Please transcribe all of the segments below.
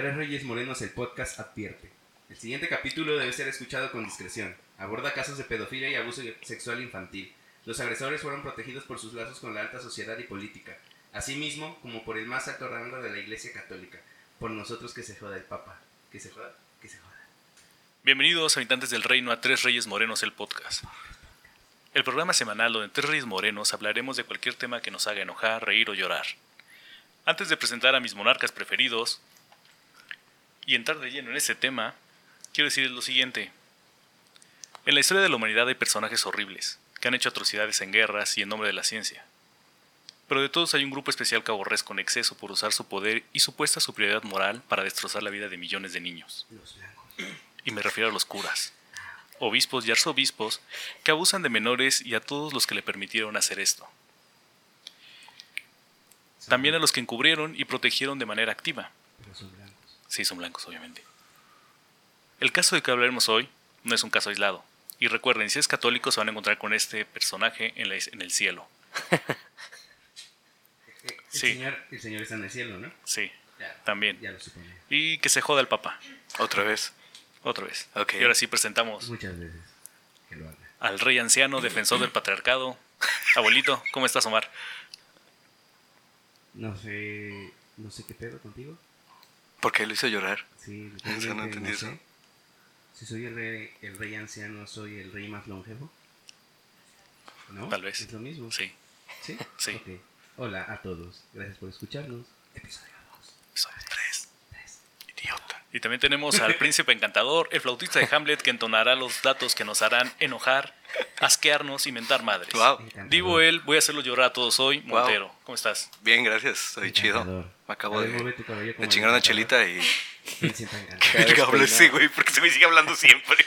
Tres Reyes Morenos, el podcast advierte. El siguiente capítulo debe ser escuchado con discreción. Aborda casos de pedofilia y abuso sexual infantil. Los agresores fueron protegidos por sus lazos con la alta sociedad y política, asimismo como por el más alto rango de la Iglesia Católica. Por nosotros que se joda el Papa. Que se joda, que se joda. Bienvenidos, habitantes del reino, a Tres Reyes Morenos, el podcast. El programa semanal donde Tres Reyes Morenos hablaremos de cualquier tema que nos haga enojar, reír o llorar. Antes de presentar a mis monarcas preferidos y entrar de lleno en este tema, quiero decirles lo siguiente. En la historia de la humanidad hay personajes horribles, que han hecho atrocidades en guerras y en nombre de la ciencia. Pero de todos hay un grupo especial que aborrezco con exceso por usar su poder y supuesta superioridad moral para destrozar la vida de millones de niños. Y me refiero a los curas, obispos y arzobispos que abusan de menores y a todos los que le permitieron hacer esto. También a los que encubrieron y protegieron de manera activa. Sí, son blancos, obviamente. El caso de que hablaremos hoy no es un caso aislado. Y recuerden, si es católico se van a encontrar con este personaje en, la- en el cielo. El, Sí. señor, el señor está en el cielo, ¿no? Sí, Ya, también. ya lo suponía. Y que se joda el papá. Otra vez. Otra vez. Ok. Y ahora sí presentamos Muchas veces que lo haga. al rey anciano, defensor del patriarcado. Abuelito, ¿cómo estás, Omar? No sé, no sé qué pedo contigo. ¿Por qué lo hizo llorar? Sí, Eso no entendí eso. sé. Si soy el rey, el rey anciano, soy el rey más longevo. ¿No? Tal vez. Es lo mismo. Sí. ¿Sí? Sí. Ok. Hola a todos. Gracias por escucharnos. Episodio 2. Soy tres. Idiota. Y también tenemos al príncipe encantador, el flautista de Hamlet, que entonará los datos que nos harán enojar, asquearnos y mentar madres. Wow. Digo él, voy a hacerlo llorar a todos hoy. Wow. Montero, ¿cómo estás? Bien, gracias. Soy chido. Me acabo ver, de, cabello chingar una chelita y... Habla ese güey, porque se me sigue hablando siempre.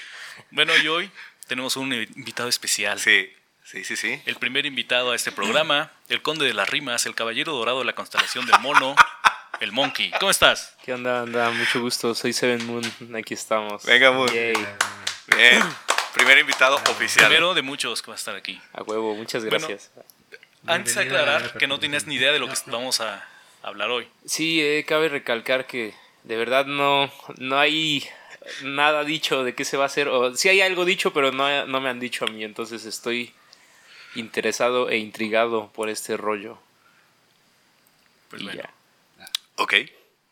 Bueno, y hoy tenemos un invitado especial. Sí, sí, sí, sí. El primer invitado a este programa, el conde de las rimas, el caballero dorado de la constelación del mono, el monkey. ¿Cómo estás? ¿Qué onda, anda? Mucho gusto, soy Seven Moon, aquí estamos. Venga, Moon. Yay. Bien. Primer invitado oficial. Primero de muchos que va a estar aquí. A huevo, muchas Bueno. gracias. Antes de la aclarar que no tenías ni idea de lo que vamos a hablar hoy. Sí, eh, cabe recalcar que de verdad no, no hay nada dicho de qué se va a hacer. O sí hay algo dicho, pero no, no me han dicho a mí, entonces estoy interesado e intrigado por este rollo. Pues y bueno. ya. Ok.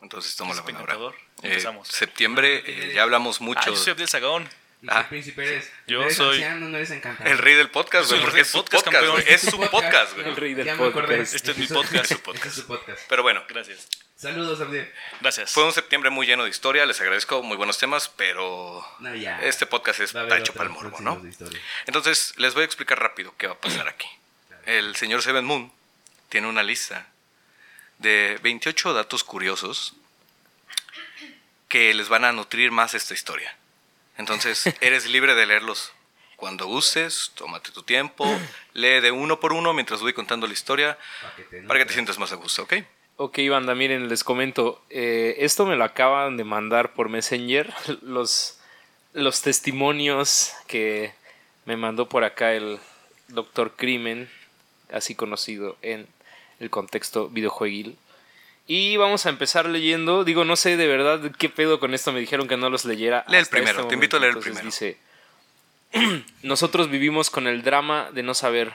Entonces tomo la Príncipe palabra. Eh, empezamos. septiembre, eh, ya hablamos Ah, mucho. yo soy Abdel Sagón. ¿Y Ah. qué príncipe eres? Yo ¿Eres soy- anciano, no eres encantador? El rey del podcast, güey, el porque es podcast, podcast, campeón. Es su podcast, El güey. rey del Ya me acordé. podcast. Este es mi su- podcast. Este es su podcast. Pero bueno, Gracias. Saludos, Abdiel. Gracias. fue un septiembre muy lleno de historia, les agradezco, muy buenos temas, pero No, ya. este podcast es Va a haber tacho para el morbo, ¿no? Entonces, les voy a explicar rápido qué va a pasar aquí. El señor Seven Moon tiene una lista de 28 datos curiosos que les van a nutrir más esta historia. Entonces, eres libre de leerlos cuando gustes, tómate tu tiempo, lee de uno por uno mientras voy contando la historia Para que te, para que te sientas más a gusto, ¿ok? Ok, banda, miren, les comento. eh, esto me lo acaban de mandar por Messenger. Los, los testimonios que me mandó por acá el Doctor Crimen, así conocido en el contexto videojueguil. Y vamos a empezar leyendo. Digo, no sé de verdad qué pedo con esto. Me dijeron que no los leyera. Lee el este primero, te invito a leer el Entonces primero. Dice: Nosotros vivimos con el drama de no saber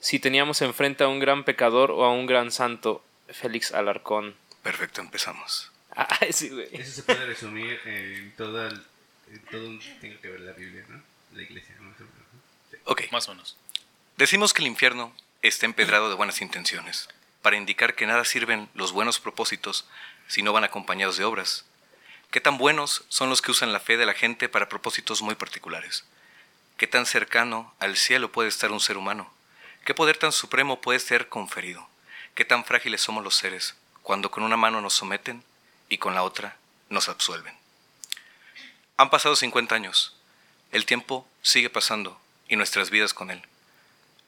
si teníamos enfrente a un gran pecador o a un gran santo. Félix Alarcón. Perfecto, empezamos. Ah, sí, güey. Eso se puede resumir en todo el... En todo un- Tengo que ver la Biblia, ¿no? La iglesia, ¿no? Sí. Ok. Más o menos. Decimos que el infierno está empedrado de buenas intenciones, para indicar que nada sirven los buenos propósitos si no van acompañados de obras. ¿Qué tan buenos son los que usan la fe de la gente para propósitos muy particulares? ¿Qué tan cercano al cielo puede estar un ser humano? ¿Qué poder tan supremo puede ser conferido? ¿Qué tan frágiles somos los seres cuando con una mano nos someten y con la otra nos absuelven? Han pasado 50 años. El tiempo sigue pasando y nuestras vidas con él.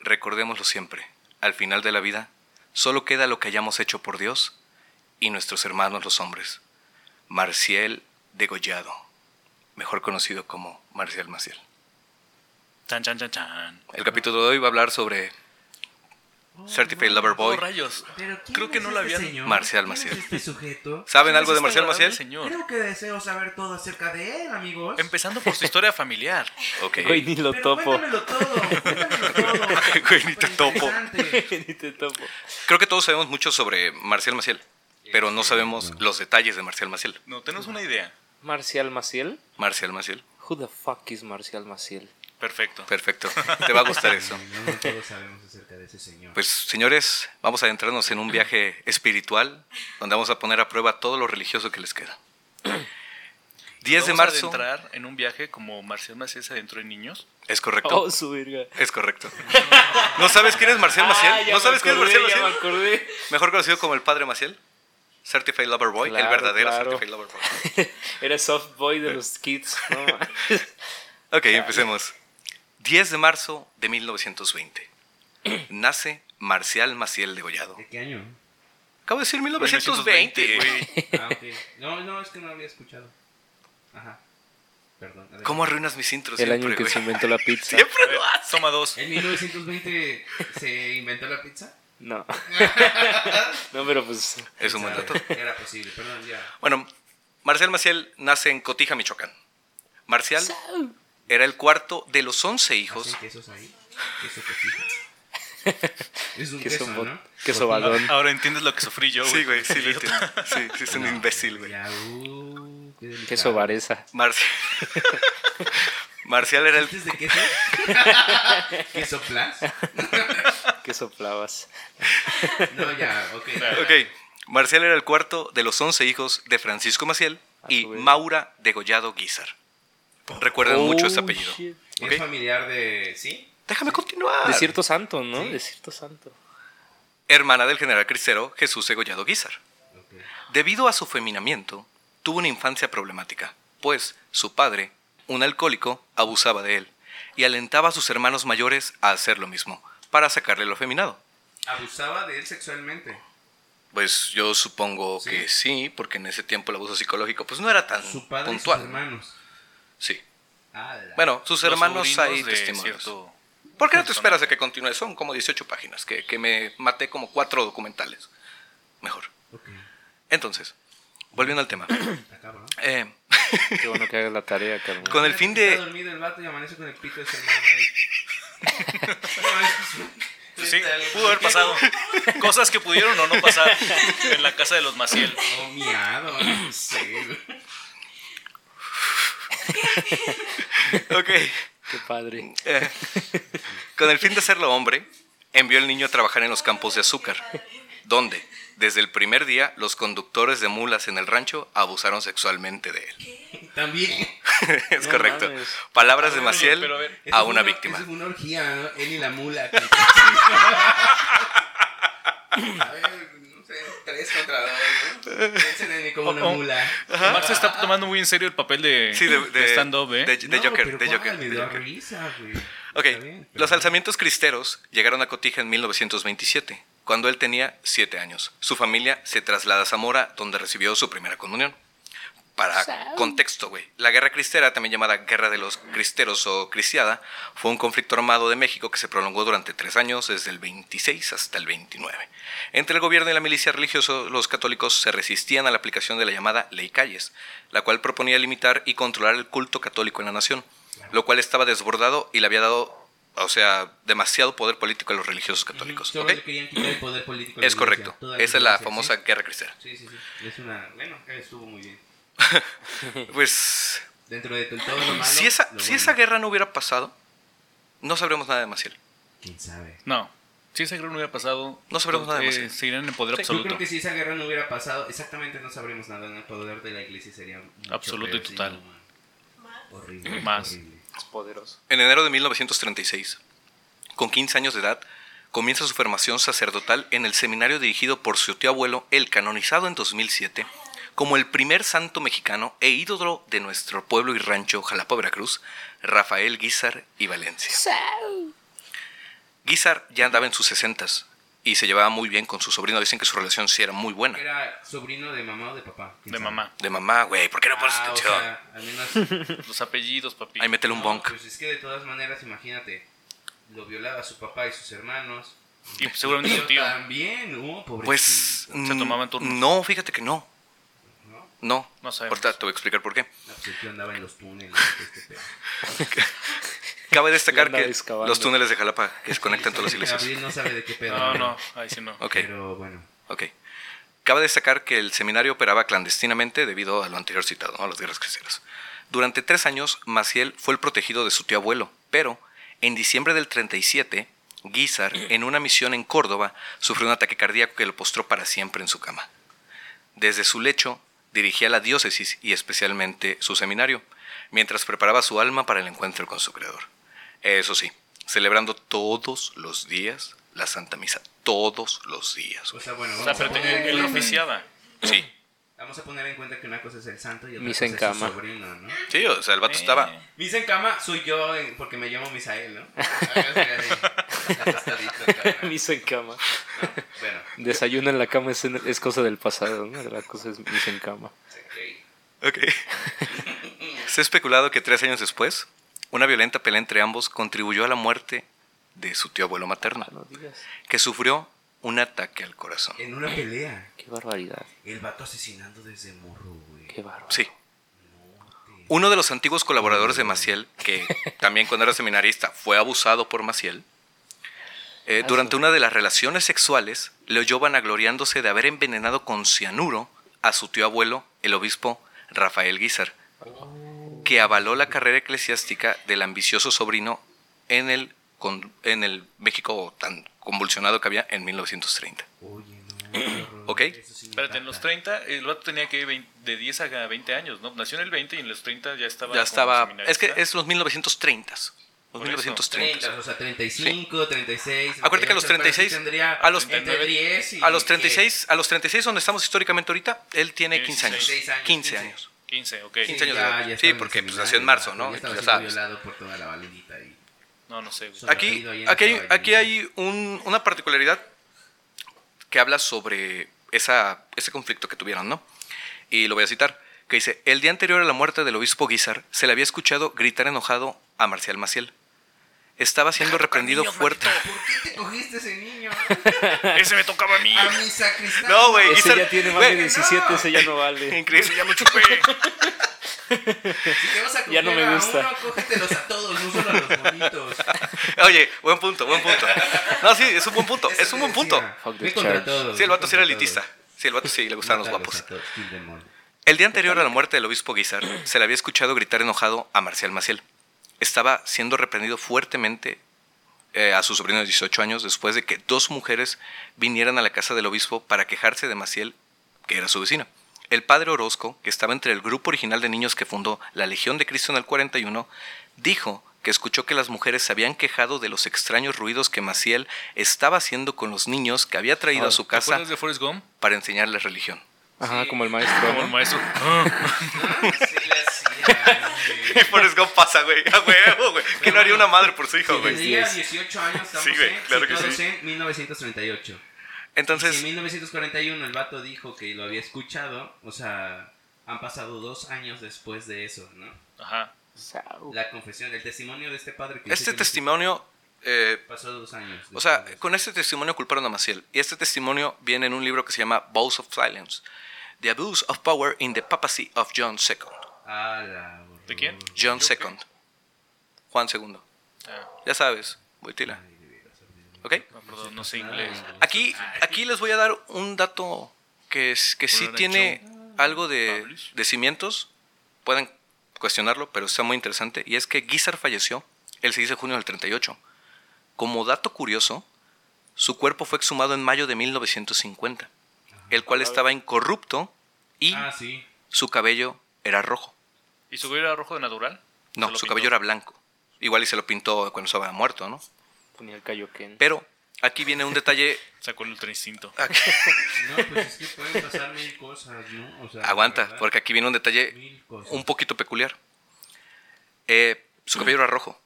Recordémoslo siempre. Al final de la vida, solo queda lo que hayamos hecho por Dios y nuestros hermanos los hombres. Marcial Degollado, mejor conocido como Marcial Maciel. Chan, chan, chan, chan. El capítulo de hoy va a hablar sobre Oh, Certified no. Lover Oh, Boy. rayos. Pero ¿quién Creo que es no lo este habían- señor? Marcial ¿Quién Maciel. es este sujeto? ¿Saben ¿Quién algo de este Marcial Maciel? señor? Creo que deseo saber todo acerca de él, amigos. Empezando por su historia familiar. Ok. Güey, ni lo Pero topo. Cuéntamelo todo, cuéntamelo todo. Güey, ni te topo. Ni te topo. Creo que todos sabemos mucho sobre Marcial Maciel, pero no sabemos los detalles de Marcial Maciel. No, tenemos una idea. Marcial Maciel. Marcial Maciel. Who the fuck is Marcial Maciel? Perfecto. Perfecto. Te va a gustar eso. No, no todos sabemos acerca de ese señor. Pues señores, vamos a adentrarnos en un viaje espiritual donde vamos a poner a prueba todo lo religioso que les queda. 10 de Vamos a marzo. entrar en un viaje como Marcial Maciel se adentró en niños. Es correcto. Oh, su verga. Es correcto. ¿No sabes quién es Marcial Ah, Maciel? ya ¿No sabes quién es Marcial Ya me Maciel? acordé. Mejor conocido como el Padre Maciel. Certified Lover Boy, el verdadero claro. Certified Lover Boy. Era soft boy de los kids. No. Ok, empecemos. 10 de marzo de 1920. Nace Marcial Maciel Degollado. ¿De qué año? Acabo de decir 1920. güey. Ah, ok. No, no, es que no había escuchado. Ajá. Perdón. adelante. ¿Cómo arruinas mis intros? El año siempre, en que güey? se inventó la pizza. Siempre lo haces. toma dos. ¿En 1920 se inventó la pizza? No. no, pero pues. Es un buen dato. Era posible, perdón, ya. Bueno, Marcial Maciel nace en Cotija, Michoacán. Marcial era el cuarto de los 11 hijos. ¿Hacen quesos ahí? Queso. Es un Queso, ¿no? queso balón. Ahora entiendes lo que sufrí yo, güey. Sí, güey, sí lo entiendo. Sí, sí, es un No, imbécil, güey. Uh. Queso vareza. Marcial. Marcial era el ¿Chistes de queso? ¿Queso? Que soplabas. No, ya, ok. Ok. Marcial era el cuarto de los 11 hijos de Francisco Maciel y. Maura Degollado Guizar. Recuerdan mucho este Oh, apellido. shit. ¿ok? Es familiar de... ¿Sí? Déjame continuar. De cierto santo, ¿no? Sí. De cierto santo. Hermana del general cristero Jesús Degollado Guizar. Debido a su feminamiento, tuvo una infancia problemática, pues su padre, un alcohólico, abusaba de él y alentaba a sus hermanos mayores a hacer lo mismo, para sacarle lo feminado. Abusaba de él sexualmente. Pues yo supongo ¿Sí? que sí, porque en ese tiempo el abuso psicológico pues no era tan Su padre puntual. y sus hermanos. Sí. Ala. Bueno, sus Los hermanos hay testimonios. cierto- ¿Por qué no te esperas a que continúe? Son como 18 páginas, que, que me maté como cuatro documentales. Mejor. Entonces, volviendo al tema. Acaba, ¿no? Eh, Qué bueno que hagas la tarea, carnal. Con el fin de- Está dormido el vato y amanece con el pito de su hermano ahí. No, sí, pudo haber pasado. Cosas que pudieron o no pasar en la casa de los Maciel. Oh, miado, no sé. ok. Qué padre. Eh, con el fin de hacerlo hombre, envió al niño a trabajar en los campos de azúcar, donde, desde el primer día, los conductores de mulas en el rancho abusaron sexualmente de él. También. es No correcto. mames. Palabras de Maciel pero a ver, a una víctima. Fue una orgía, ¿no? Él y la mula. A ver, tres contra dos, ¿no? Piensen en mí como una mula. Omar se está tomando muy en serio el papel de, Sí, de, de- stand-up, ¿eh? de- de No, Joker. de. Joker, Me de dio Joker. risa, güey. Ok, Está bien, pero- los alzamientos cristeros llegaron a Cotija en 1927, cuando él tenía 7 años. Su familia se traslada a Zamora, donde recibió su primera comunión. Para contexto, güey, la guerra cristera, también llamada Guerra de los Cristeros o Cristiada, fue un conflicto armado de México que se prolongó durante tres años, desde el 26 hasta el 29. Entre el gobierno y la milicia religiosa, los católicos se resistían a la aplicación de la llamada Ley Calles, la cual proponía limitar y controlar el culto católico en la nación, lo cual estaba desbordado y le había dado, o sea, demasiado poder político a los religiosos católicos. Solo ¿ok? le querían quitar el poder político. a la Es correcto. Esa es la famosa ¿sí? guerra cristera. Sí, sí, sí. Es una. Bueno, estuvo muy bien. Pues, Dentro de todo lo malo. si esa, lo si bueno. esa guerra no hubiera pasado, no sabremos nada de Maciel. Quién sabe. No. Si esa guerra no hubiera pasado, No sabremos nada de eh, Maciel. seguirían en poder Sí, yo creo que si esa guerra no hubiera pasado, exactamente no sabremos nada. ¿no? El poder de la iglesia sería mucho Absoluto y peor, total. Horrible. Más. horrible. Es poderoso. En enero de 1936, con 15 años de edad, comienza su formación sacerdotal en el seminario dirigido por su tío abuelo, el canonizado en 2007 como el primer santo mexicano e ídolo de nuestro pueblo y rancho Jalapa, Veracruz, Rafael Guizar y Valencia. Guizar ya andaba en sus sesentas y se llevaba muy bien con su sobrino. Dicen que su relación sí era muy buena. ¿Era sobrino de mamá o de papá? ¿Quién De sabe? mamá. De mamá, güey, ¿por qué no pones Ah, o atención? sea, al menos. Los apellidos, papi. Ahí métele un no, bonk. Pues es que de todas maneras, imagínate. Lo violaba su papá y sus hermanos. Y seguramente tu tío. También, oh. Pues Se tomaban turnos. No, fíjate que no. ¿No? No. Sabemos. Ahorita te voy a explicar por qué. No, andaba en los túneles. Este. Cabe destacar que excavando. los túneles de Jalapa que conectan todas las iglesias. No sabe de qué pedo. No, habla, no, ahí sí no. Ok, Pero bueno. ok. Cabe destacar que el seminario operaba clandestinamente debido a lo anterior citado, ¿no? a las guerras cristianas. Durante tres años, Maciel fue el protegido de su tío abuelo, pero en diciembre del 37, Guizar, en una misión en Córdoba, sufrió un ataque cardíaco que lo postró para siempre en su cama. Desde su lecho, dirigía la diócesis y especialmente su seminario, mientras preparaba su alma para el encuentro con su creador. Eso sí, celebrando todos los días la Santa Misa, todos los días. O sea, bueno, O sea, vamos, pero en él cuenta- oficiaba. Sí, vamos a poner en cuenta que una cosa es el santo y otra Misa cosa en es cama. su sobrino, ¿no? sí, o sea, el vato estaba... Eh, Misa en cama soy yo en- porque me llamo Misael, ¿no? Misa en cama. Bueno, Desayuno en la cama es, es cosa del pasado, ¿no? La cosa es misa en cama. ok. Ok. Se ha especulado que tres años después, una violenta pelea entre ambos contribuyó a la muerte de su tío abuelo materno, No digas. que sufrió un ataque al corazón. En una pelea, Qué barbaridad. el vato asesinando desde morro, güey. Qué bárbaro. Sí. Uno de los antiguos colaboradores de Maciel, que también cuando era seminarista fue abusado por Maciel, eh, durante una de las relaciones sexuales, le oyó vanagloriándose de haber envenenado con cianuro a su tío abuelo, el obispo Rafael Guizar, que avaló la carrera eclesiástica del ambicioso sobrino en el, en el México tan convulsionado que había en 1930. ¿Ok? Espérate, en los 30, el vato tenía que 20, de 10 a 20 años, ¿no? Nació en el 20 y en los 30 ya estaba. Ya estaba. Es que es los 1930s. 2330. O sea, 35, sí. 36. Acuérdate que a los 36. A los, 36, a los 36 donde estamos históricamente ahorita, él tiene 15 años. 15 años. 15 años, 15, 15 años ya, ya sí, porque pues nació en marzo, ¿no? Ya estaba violado por toda la validita ahí. No, no sé. Aquí, aquí, hay, aquí hay una particularidad que habla sobre ese conflicto que tuvieron, ¿no? Y lo voy a citar, que dice, el día anterior a la muerte del obispo Guizar, se le había escuchado gritar enojado a Marcial Maciel estaba siendo reprendido fuerte. ¿Por qué te cogiste ese niño? Ese me tocaba a mí. A mi sacristán. No, güey, Ese ya tiene más de 17, no. ese ya no vale. Increíble. Ya lo chupé. Si te vas a coger Ya no me a gusta. uno, cógetelos a todos, no solo a los bonitos. Oye, buen punto, buen punto. No, sí, es un buen punto, Eso es un buen punto. todos, Sí, el vato sí era elitista. Sí, el vato sí le gustaban los guapos. a todos. El día anterior a la muerte del obispo Guizar, se le había escuchado gritar enojado a Marcial Maciel. Estaba siendo reprendido fuertemente eh, a su sobrino de 18 años después de que dos mujeres vinieran a la casa del obispo para quejarse de Maciel, que era su vecino. El padre Orozco, que estaba entre el grupo original de niños que fundó la Legión de Cristo en el 41, dijo que escuchó que las mujeres se habían quejado de los extraños ruidos que Maciel estaba haciendo con los niños que había traído a su ¿Te casa de Forrest Gump? para enseñarles religión. Ajá, como el maestro. Como el maestro. Sí, güey. Forrest Gump pasa, güey. A huevo, güey. ¿Qué no haría una madre por su hijo, güey? Es. 18 años, estamos Sí, güey, en- claro que sí. en 1938. Entonces, Si en 1941 el vato dijo que lo había escuchado, o sea, han pasado dos años después de eso, ¿no? Ajá. La confesión, el testimonio de este padre que este que testimonio, eh, pasó dos años. o sea, con este testimonio culparon a Maciel. Y este testimonio viene en un libro que se llama Vows of Silence. The Abuse of Power in the Papacy of John II. Ah, la ¿De quién? John. II. Juan II. Ah, Ya sabes, Boitila. ¿Ok? no, perdón, no sé inglés. Aquí, aquí les voy a dar un dato que, es, que sí tiene algo de, de cimientos. Pueden cuestionarlo, pero está muy interesante. Y es que Guizar falleció el 6 de junio del 38. Como dato curioso, su cuerpo fue exhumado en mayo de 1950, el cual estaba incorrupto y Ah, sí. su cabello era rojo. ¿Y su cabello era rojo de natural? No, ¿Se lo su pintó? cabello era blanco. Igual y se lo pintó cuando estaba muerto, ¿no? Ponía el Kaioken. Pero aquí viene un detalle. Sacó el ultra instinto. No, pues es que pueden pasar mil cosas, ¿no? O sea, Aguanta, ¿verdad? porque aquí viene un detalle un poquito peculiar. Eh, su cabello era rojo.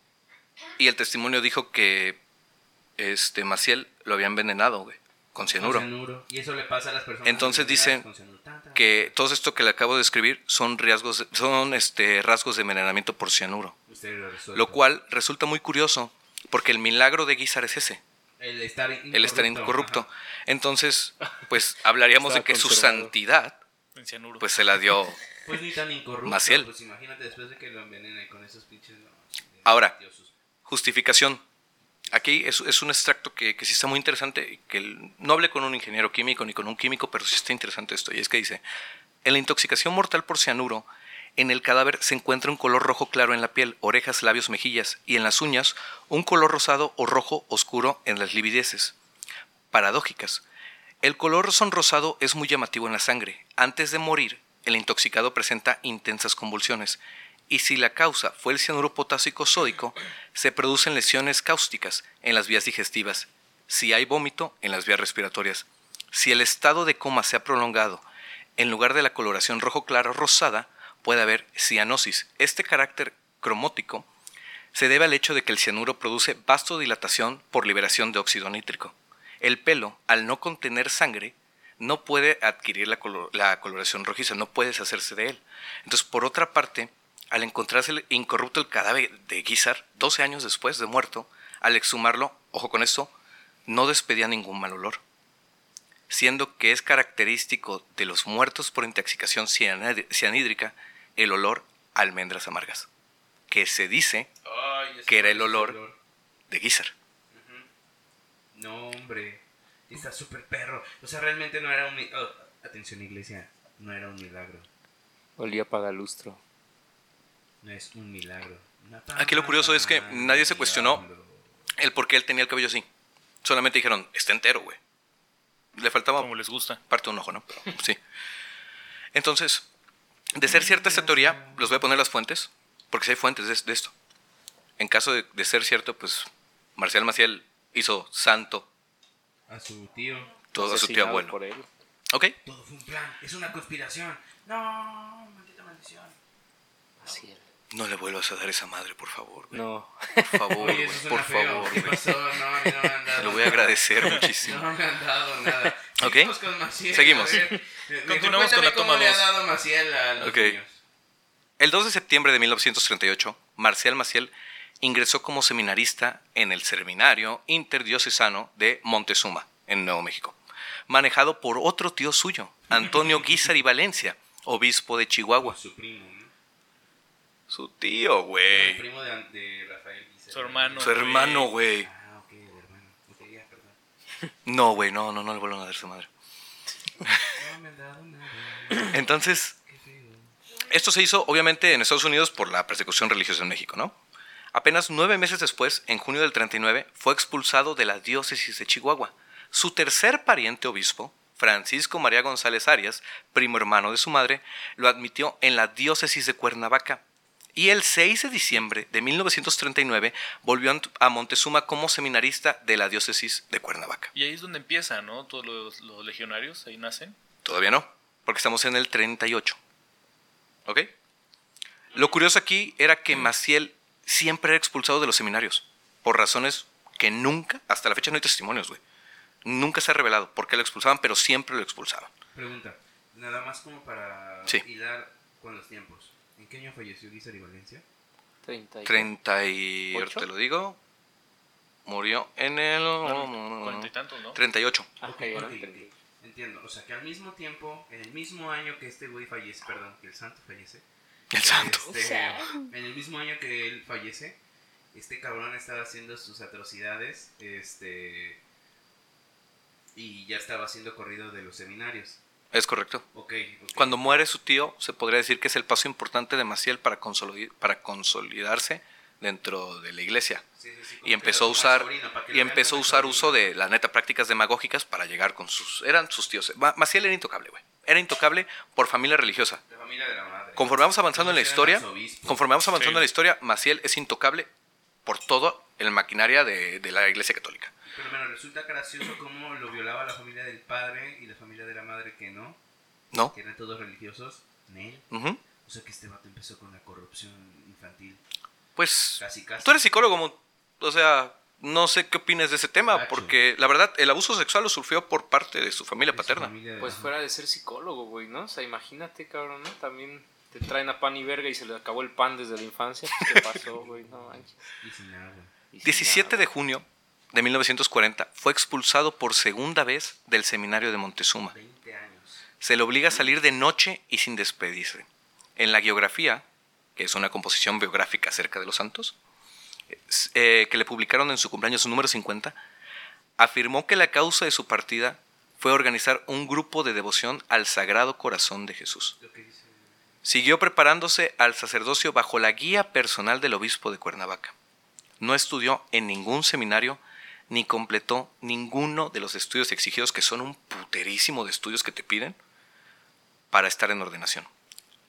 Y el testimonio dijo que este Maciel lo había envenenado, güey, con cianuro. Con cianuro. Y eso le pasa a las personas. Entonces dicen. Que todo esto que le acabo de describir son riesgos, son este rasgos de envenenamiento por cianuro. Lo cual resulta muy curioso, porque el milagro de Guizar es ese. El estar incorrupto. el estar incorrupto. ajá. Entonces, pues hablaríamos de que su santidad, pues se la dio. Pues ni tan incorrupto. Maciel. Pues imagínate después de que lo envenenen con esos pinches. no, Ahora. Justificación. Aquí es, un extracto que, que sí está muy interesante, que no hablé con un ingeniero químico ni con un químico, pero sí está interesante esto. Y es que dice, en la intoxicación mortal por cianuro, en el cadáver se encuentra un color rojo claro en la piel, orejas, labios, mejillas, y en las uñas un color rosado o rojo oscuro en las livideces. Paradójicas. El color sonrosado es muy llamativo en la sangre. Antes de morir, el intoxicado presenta intensas convulsiones. Y si la causa fue el cianuro potásico sódico, se producen lesiones cáusticas en las vías digestivas. Si hay vómito, en las vías respiratorias. Si el estado de coma se ha prolongado, en lugar de la coloración rojo claro rosada, puede haber cianosis. Este carácter cromótico se debe al hecho de que el cianuro produce vasodilatación por liberación de óxido nítrico. El pelo, al no contener sangre, no puede adquirir la, la coloración rojiza, no puede deshacerse de él. Entonces, por otra parte, al encontrarse el- incorrupto el cadáver de Guizar, 12 años después de muerto, al exhumarlo, ojo con esto, no despedía ningún mal olor. Siendo que es característico de los muertos por intoxicación cianhídrica el olor a almendras amargas, que se dice Ay, que era el olor. de Guizar. No, hombre. Está súper perro. O sea, realmente no era un. oh, atención, iglesia. No era un milagro. Olía pagalustro. No es un milagro. Aquí lo curioso es que nadie se cuestionó el por qué él tenía el cabello así. Solamente dijeron, está entero, güey. Le faltaba Como les gusta. parte de un ojo, ¿no? Pero, sí. Entonces, de ser cierta esta teoría, los voy a poner las fuentes, porque sí hay fuentes de, de esto. En caso de, de ser cierto, pues Marcial Maciel hizo santo A su tío. todo a su tío abuelo. por él. ¿Ok? Todo fue un plan. Es una conspiración. No, maldita maldición. Así él. No le vuelvas a dar esa madre, por favor. güey. No. Por favor, Oye, güey, eso por favor. ¿Qué güey. pasó? No, a mí no me han dado. Te lo voy a agradecer muchísimo. No me han dado nada. Ok. Seguimos con Maciel. Seguimos. Continuamos con la toma cómo le ha dos. dado Maciel a los Ok. niños. El 2 de septiembre de 1938, Marcial Maciel ingresó como seminarista en el Seminario Interdiocesano de Montezuma, en Nuevo México, manejado por otro tío suyo, Antonio Guizar y Valencia, obispo de Chihuahua. Su primo. Su tío, El güey. primo de, de Rafael. Su hermano. Su hermano, güey. Ah, ok, el hermano. Ok, ya, perdón. No, güey, no, no, no le vuelvan a dar su madre. No me han dado nada. Entonces. Esto se hizo obviamente en Estados Unidos por la persecución religiosa en México, ¿no? Apenas nueve meses después, en junio del 39, fue expulsado de la diócesis de Chihuahua. Su tercer pariente obispo, Francisco María González Arias, primo hermano de su madre, lo admitió en la diócesis de Cuernavaca. Y el 6 de diciembre de 1939 volvió a Montezuma como seminarista de la diócesis de Cuernavaca. Y ahí es donde empieza, ¿no? Todos los, los legionarios, ahí nacen. Todavía no, porque estamos en el 38. ¿Ok? Lo curioso aquí era que Maciel siempre era expulsado de los seminarios, por razones que nunca, hasta la fecha no hay testimonios, güey. Nunca se ha revelado por qué lo expulsaban, pero siempre lo expulsaban. Pregunta. Nada más como para Sí. hilar con los tiempos. ¿En qué año falleció Guizar y Valencia? 30 y- 30 y... ahora ¿Ocho? te lo digo. Murió en el... Cuarenta y tantos, ¿no? 38. Ah, Ok, cayeron ok, en ok. 30. Entiendo. O sea, que al mismo tiempo, en el mismo año que este güey fallece, perdón, que el santo fallece. El santo. este, en el mismo año que él fallece, este cabrón estaba haciendo sus atrocidades, este... Y ya estaba siendo corrido de los seminarios. Es correcto. Cuando muere su tío, se podría decir que es el paso importante de Maciel para, consolid- para consolidarse dentro de la iglesia. Sí, sí, sí, como y empezó a usar y empezó a usar uso de la neta prácticas demagógicas para llegar con sus eran sus tíos. Ma- Maciel era intocable güey. Era intocable por familia religiosa. La familia de la madre. conforme vamos avanzando en la historia conforme vamos avanzando en la historia Maciel es intocable por todo el maquinaria de, de la iglesia católica Pero bueno, resulta gracioso cómo lo violaba la familia del padre y la familia de la madre que no, no que eran todos religiosos. Nel. O sea que este vato empezó con la corrupción infantil. pues Casi, casi. tú eres psicólogo o sea no sé qué opinas de ese tema porque la verdad el abuso sexual lo sufrió por parte de su familia De su paterna familia Pues la- fuera de ser psicólogo, güey, ¿no? O sea, imagínate, cabrón, ¿no? También te traen a pan y verga y se le acabó el pan desde la infancia. Pues, ¿Qué pasó, güey? No manches. Y sin. Y sin 17 nada. de junio de 1940 fue expulsado por segunda vez del seminario de Montezuma. 20 años. Se le obliga a salir de noche y sin despedirse. En la geografía, que es una composición biográfica acerca de los santos, eh, que le publicaron en su cumpleaños número 50, afirmó que la causa de su partida fue organizar un grupo de devoción al Sagrado Corazón de Jesús. Siguió preparándose al sacerdocio bajo la guía personal del obispo de Cuernavaca. No estudió en ningún seminario ni completó ninguno de los estudios exigidos, que son un puterísimo de estudios que te piden para estar en ordenación.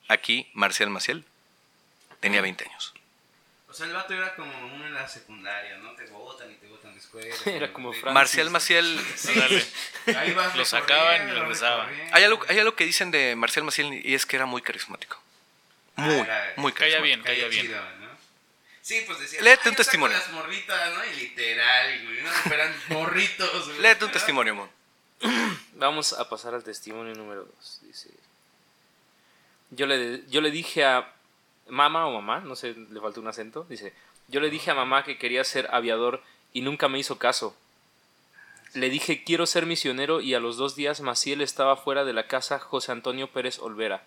Aquí, Marcial Maciel tenía 20 años. O sea, el vato era como uno en la secundaria, ¿no? Te votan y te votan de escuela. Era como. Francis. Marcial Maciel, Ándale. Ahí vas Lo sacaban y recorriendo, regresaban. hay algo, hay algo que dicen de Marcial Maciel y es que era muy carismático. Muy, Ah, era- muy Caía carismático. bien, Caía caía bien. Sí, pues decía. Léete "Ay, un testimonio". las morritas, ¿no? Y literal, güey. No, eran morritos, güey. Léete un testimonio, Mon. Vamos a pasar al testimonio número 2. Dice: yo le, yo le dije a mamá o mamá, no sé, le faltó un acento. Dice: Yo le dije a mamá que quería ser aviador y nunca me hizo caso. Le dije: Quiero ser misionero y a los dos días Maciel estaba fuera de la casa José Antonio Pérez Olvera.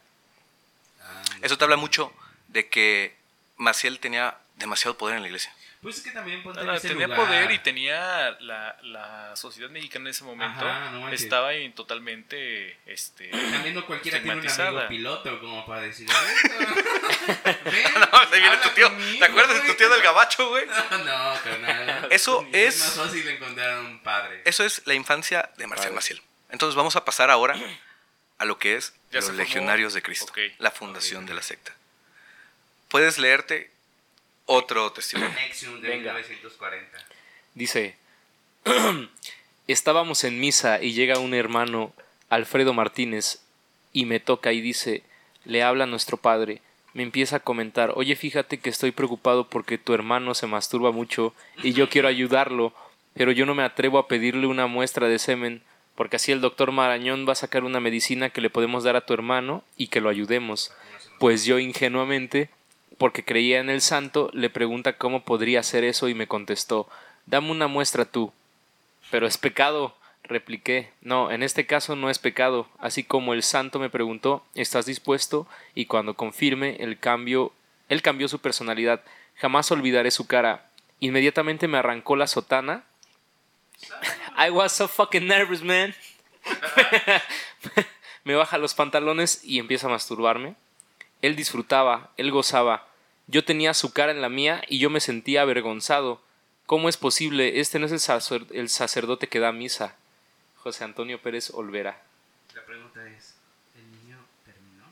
Eso te habla mucho de que Maciel tenía demasiado poder en la iglesia. Pues es que también ponte en Nada, ese tenía lugar. poder y tenía la, la sociedad mexicana en ese momento Ajá, no estaba en totalmente este También no cualquiera tiene un amigo piloto como para decir. Ven, No, ahí viene tu tío. conmigo, ¿Te acuerdas de tu güey". tío del gabacho, güey? No, carnal. Eso Es más es, fácil encontrar un padre. eso es la infancia de Marcial. Maciel. Entonces vamos a pasar ahora a lo que es Ya los se formó. legionarios de Cristo, la fundación de la secta. Puedes leerte otro testimonio. Nexium de Venga. 1940. Dice, estábamos en misa y llega un hermano, Alfredo Martínez, y me toca y dice, le habla a nuestro padre, me empieza a comentar, oye, fíjate que estoy preocupado porque tu hermano se masturba mucho y yo quiero ayudarlo, pero yo no me atrevo a pedirle una muestra de semen, porque así el doctor Marañón va a sacar una medicina que le podemos dar a tu hermano y que lo ayudemos. Pues yo ingenuamente, porque creía en el santo, le pregunta cómo podría hacer eso y me contestó, dame una muestra tú. Pero es pecado, repliqué. No, en este caso no es pecado. Así como el santo me preguntó, ¿estás dispuesto? Y cuando confirme el cambio, él cambió su personalidad. Jamás olvidaré su cara. Inmediatamente me arrancó la sotana. I was so fucking nervous, man. me baja los pantalones y empieza a masturbarme. Él disfrutaba, él gozaba. Yo tenía su cara en la mía y yo me sentía avergonzado. ¿Cómo es posible? Este no es el, sacer- el sacerdote que da misa. José Antonio Pérez Olvera. La pregunta es: ¿el niño terminó?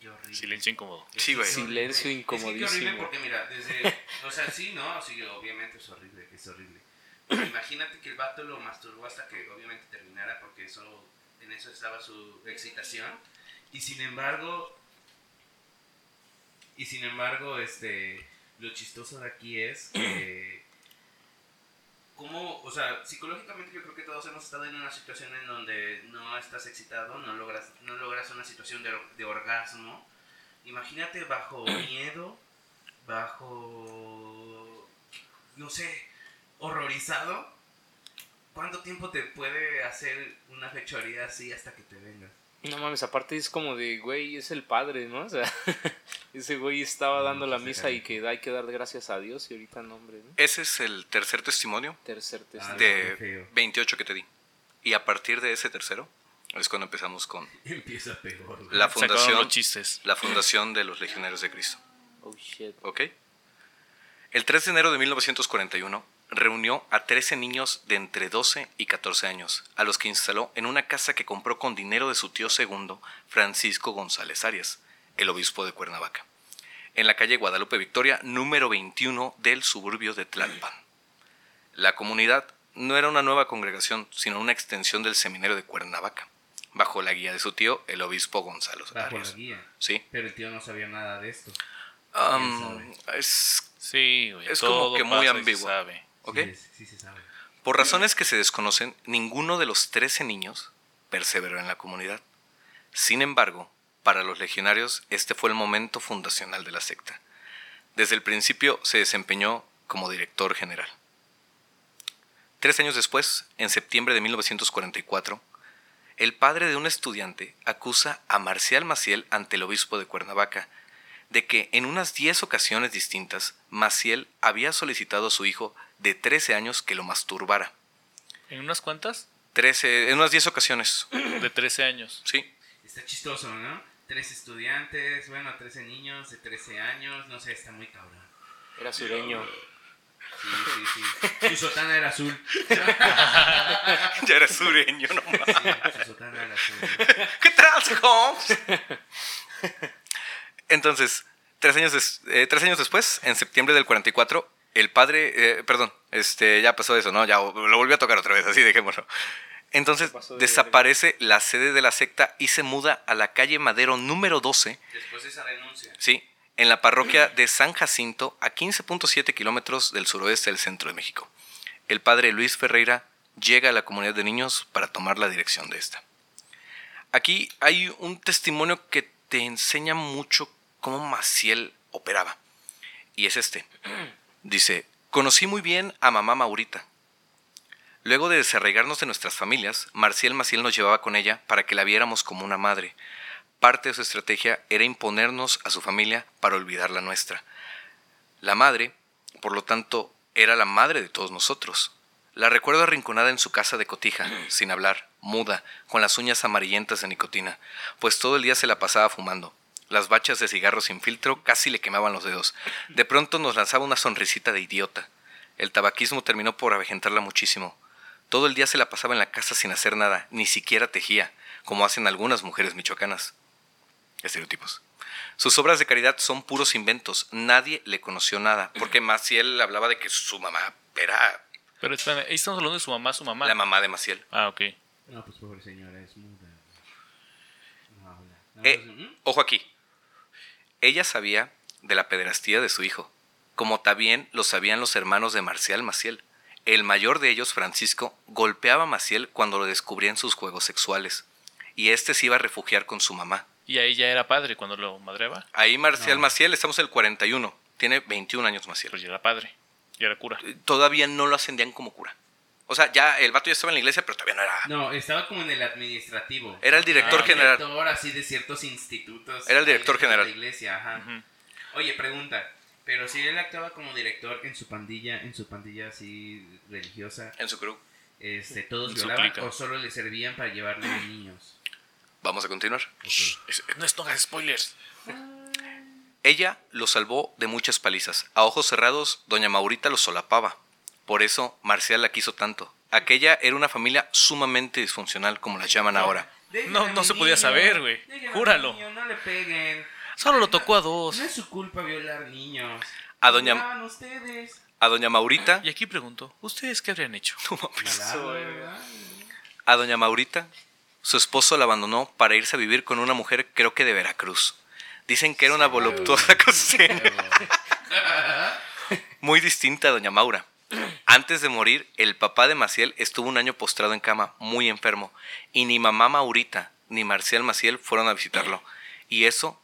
Qué horrible. silencio incómodo. Sí, güey. Qué horrible. Silencio Es que qué horrible incomodísimo. porque mira, desde. O sea, sí, ¿no? Sí, obviamente es horrible, es horrible. Pero imagínate que el vato lo masturbó hasta que obviamente terminara porque eso, en eso estaba su excitación. Y sin embargo. Y sin embargo, este. Lo chistoso de aquí es que. ¿Cómo, o sea, psicológicamente yo creo que todos hemos estado en una situación en donde no estás excitado, no logras, no logras una situación de, de orgasmo. Imagínate bajo miedo, bajo, no sé, horrorizado. ¿Cuánto tiempo te puede hacer una fechoría así hasta que te vengas? No mames, aparte es como de, güey, es el padre, ¿no? O sea, ese güey estaba dando la se misa y que hay que dar gracias a Dios y ahorita no, hombre, ¿no? Ese es el tercer testimonio Tercer Ah, testimonio. de qué feo. 28 que te di. Y a partir de ese tercero es cuando empezamos con Empieza peor. la fundación, los chistes. la fundación de los legionarios de Cristo. Oh, shit. ¿Ok? El 3 de enero de 1941 reunió a 13 niños de entre 12 y 14 años, a los que instaló en una casa que compró con dinero de su tío segundo, Francisco González Arias, el obispo de Cuernavaca, en la calle Guadalupe Victoria, número 21 del suburbio de Tlalpan. La comunidad no era una nueva congregación, sino una extensión del seminario de Cuernavaca, bajo la guía de su tío, el obispo Gonzalo Bajo la Arias. guía. Sí. Pero el tío no sabía nada de esto. Es Sí, güey. Es como que muy ambiguo. sabe. ¿Ok? Sí, sí, sí se sabe. Por razones que se desconocen, ninguno de los 13 niños perseveró en la comunidad. Sin embargo, para los legionarios este fue el momento fundacional de la secta. Desde el principio se desempeñó como director general. Tres años después, en septiembre de 1944, el padre de un estudiante acusa a Marcial Maciel ante el obispo de Cuernavaca de que en unas 10 ocasiones distintas Maciel había solicitado a su hijo de 13 años que lo masturbara. ¿En unas cuantas? 13, en unas 10 ocasiones. De 13 años. Sí. Está chistoso, ¿no? Tres estudiantes, bueno, 13 niños de 13 años, no sé, está muy cabrón. Era sureño. Sí, sí, sí. Su sotana era azul. ya era sureño, no Sí, su sotana era azul. ¿Qué tal, Holmes? Entonces, tres años, des- eh, tres años después, en septiembre del 44, el padre, eh, perdón, este, ya pasó eso, ¿no? Ya lo volvió a tocar otra vez, así dejémoslo. Entonces, de desaparece la sede de la secta y se muda a la calle Madero número 12, Después de esa renuncia. ¿sí? En la parroquia de San Jacinto, a 15.7 kilómetros del suroeste del centro de México. El padre Luis Ferreira llega a la comunidad de niños para tomar la dirección de esta. Aquí hay un testimonio que te enseña mucho cómo Maciel operaba. Y es este. Dice, conocí muy bien a mamá Maurita. Luego de desarraigarnos de nuestras familias, Marcial Maciel nos llevaba con ella para que la viéramos como una madre. Parte de su estrategia era imponernos a su familia para olvidar la nuestra. La madre, por lo tanto, era la madre de todos nosotros. La recuerdo arrinconada en su casa de cotija, sin hablar, muda, con las uñas amarillentas de nicotina, pues todo el día se la pasaba fumando. Las bachas de cigarro sin filtro casi le quemaban los dedos. De pronto nos lanzaba una sonrisita de idiota. El tabaquismo terminó por avejentarla muchísimo. Todo el día se la pasaba en la casa sin hacer nada, ni siquiera tejía, como hacen algunas mujeres michoacanas. Estereotipos. Sus obras de caridad son puros inventos. Nadie le conoció nada, porque Maciel hablaba de que su mamá era Pero espérame, ahí estamos hablando de su mamá, su mamá. la mamá de Maciel. Ah, ok. No, pues pobre señora, es muda. No habla. No, Eh, ojo aquí. Ella sabía de la pederastía de su hijo, como también lo sabían los hermanos de Marcial Maciel. El mayor de ellos, Francisco, golpeaba a Maciel cuando lo descubría en sus juegos sexuales, y este se iba a refugiar con su mamá. Y ahí ya era padre cuando lo madreaba. Ahí Marcial No. Maciel, estamos en el 41, tiene 21 años Maciel. Pues ya era padre. Ya era cura. Todavía no lo ascendían como cura. O sea, ya el vato ya estaba en la iglesia, pero todavía no era... No, estaba como en el administrativo. Era el director Ah, general. director así de ciertos institutos. Era el director ahí de general. La iglesia, ajá. Oye, pregunta. Pero si él actuaba como director en su pandilla, en su pandilla así religiosa, En su crew. este, ¿todos violaban o solo le servían para llevarle de niños? Vamos a continuar. Es- No, es- no hagas spoilers. Ella lo salvó de muchas palizas. A ojos cerrados, doña Maurita lo solapaba. Por eso Marcial la quiso tanto. Aquella era una familia sumamente disfuncional, como la llaman ahora. No- no se podía saber, güey. Júralo. niño, no le peguen. Solo lo tocó a dos. No es su culpa violar niños. A doña- ustedes. A doña Maurita, Y aquí pregunto, ¿ustedes qué habrían hecho? a doña Maurita, su esposo la abandonó para irse a vivir con una mujer, creo que de Veracruz. Dicen que era una voluptuosa cocina. muy distinta a doña Maura. Antes de morir, el papá de Maciel estuvo un año postrado en cama, muy enfermo, y ni mamá Maurita ni Marcial Maciel fueron a visitarlo. Y eso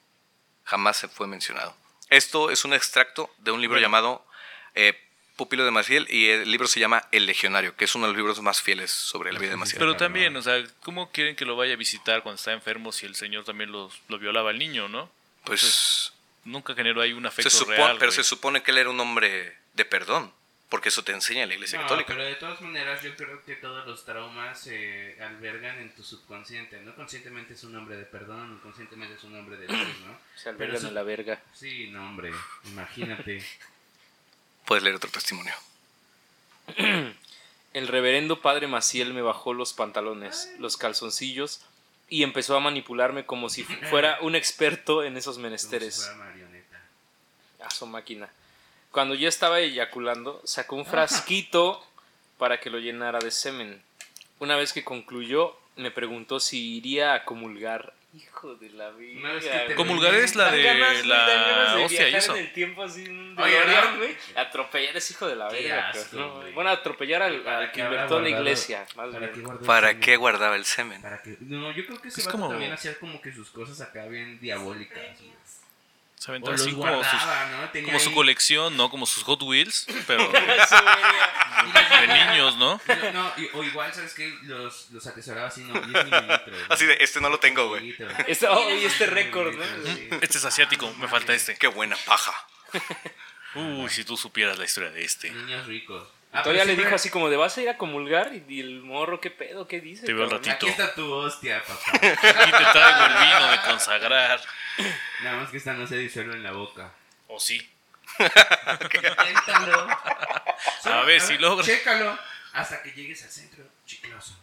jamás se fue mencionado. Esto es un extracto de un libro Bueno. llamado eh, Pupilo de Maciel y el libro se llama El Legionario, que es uno de los libros más fieles sobre la vida de Maciel. Pero también, o sea, ¿cómo quieren que lo vaya a visitar cuando está enfermo si el señor también los, lo violaba al niño, no? Pues Nunca generó ahí un se afecto supone, real. pero se supone que él era un hombre de perdón, porque eso te enseña la Iglesia No, Católica. pero de todas maneras yo creo que todos los traumas se albergan en tu subconsciente, ¿no? Conscientemente es un hombre de perdón, inconscientemente es un hombre de luz, ¿no? Se albergan en la verga. Sí, no, hombre, imagínate. Puedes leer otro testimonio. El reverendo padre Maciel me bajó los pantalones, los calzoncillos y empezó a manipularme como si fu- fuera un experto en esos Como si menesteres. fuera marioneta. A su máquina. Cuando yo estaba eyaculando, sacó un frasquito para que lo llenara de semen. Una vez que concluyó, me preguntó si iría a comulgar. Hijo de la vida. Una vez que te Comulgar es la de ganas, la de hostia y eso. en el tiempo así, Oye, DeLorean, ¿no? güey. Atropellar es hijo de la verga. asco, no, bueno, atropellar al, ¿Para al que habrá inventó la iglesia. más ¿Para bien. qué ¿Para qué guardaba el semen? Para que... No, yo creo que Es vato como- también hacía como que sus cosas acá bien diabólicas. güey. Se así como sus, guardaba, ¿no? Tenía como su colección, ¿no? Como sus Hot Wheels, pero de niños, ¿no? No, no, y- o igual, ¿sabes qué? Los, los atesoraba así, no, 10 mililitros. ¿no? Así de, este no lo tengo, güey. Este, oh, y este récord. Este es asiático, me falta este. Qué buena paja. Uy, si tú supieras la historia de este. Niños ricos. Ah, Todavía pero le dijo así como de vas a ir a comulgar y, y el morro, ¿qué pedo? ¿Qué dice? Te veo al ratito. Aquí está tu hostia, papá. Aquí te traigo el vino de consagrar. Nada más que esta no se disuelve en la boca. O sí. Inténtalo. A ver si logras. Chécalo. Hasta que llegues al centro chicloso.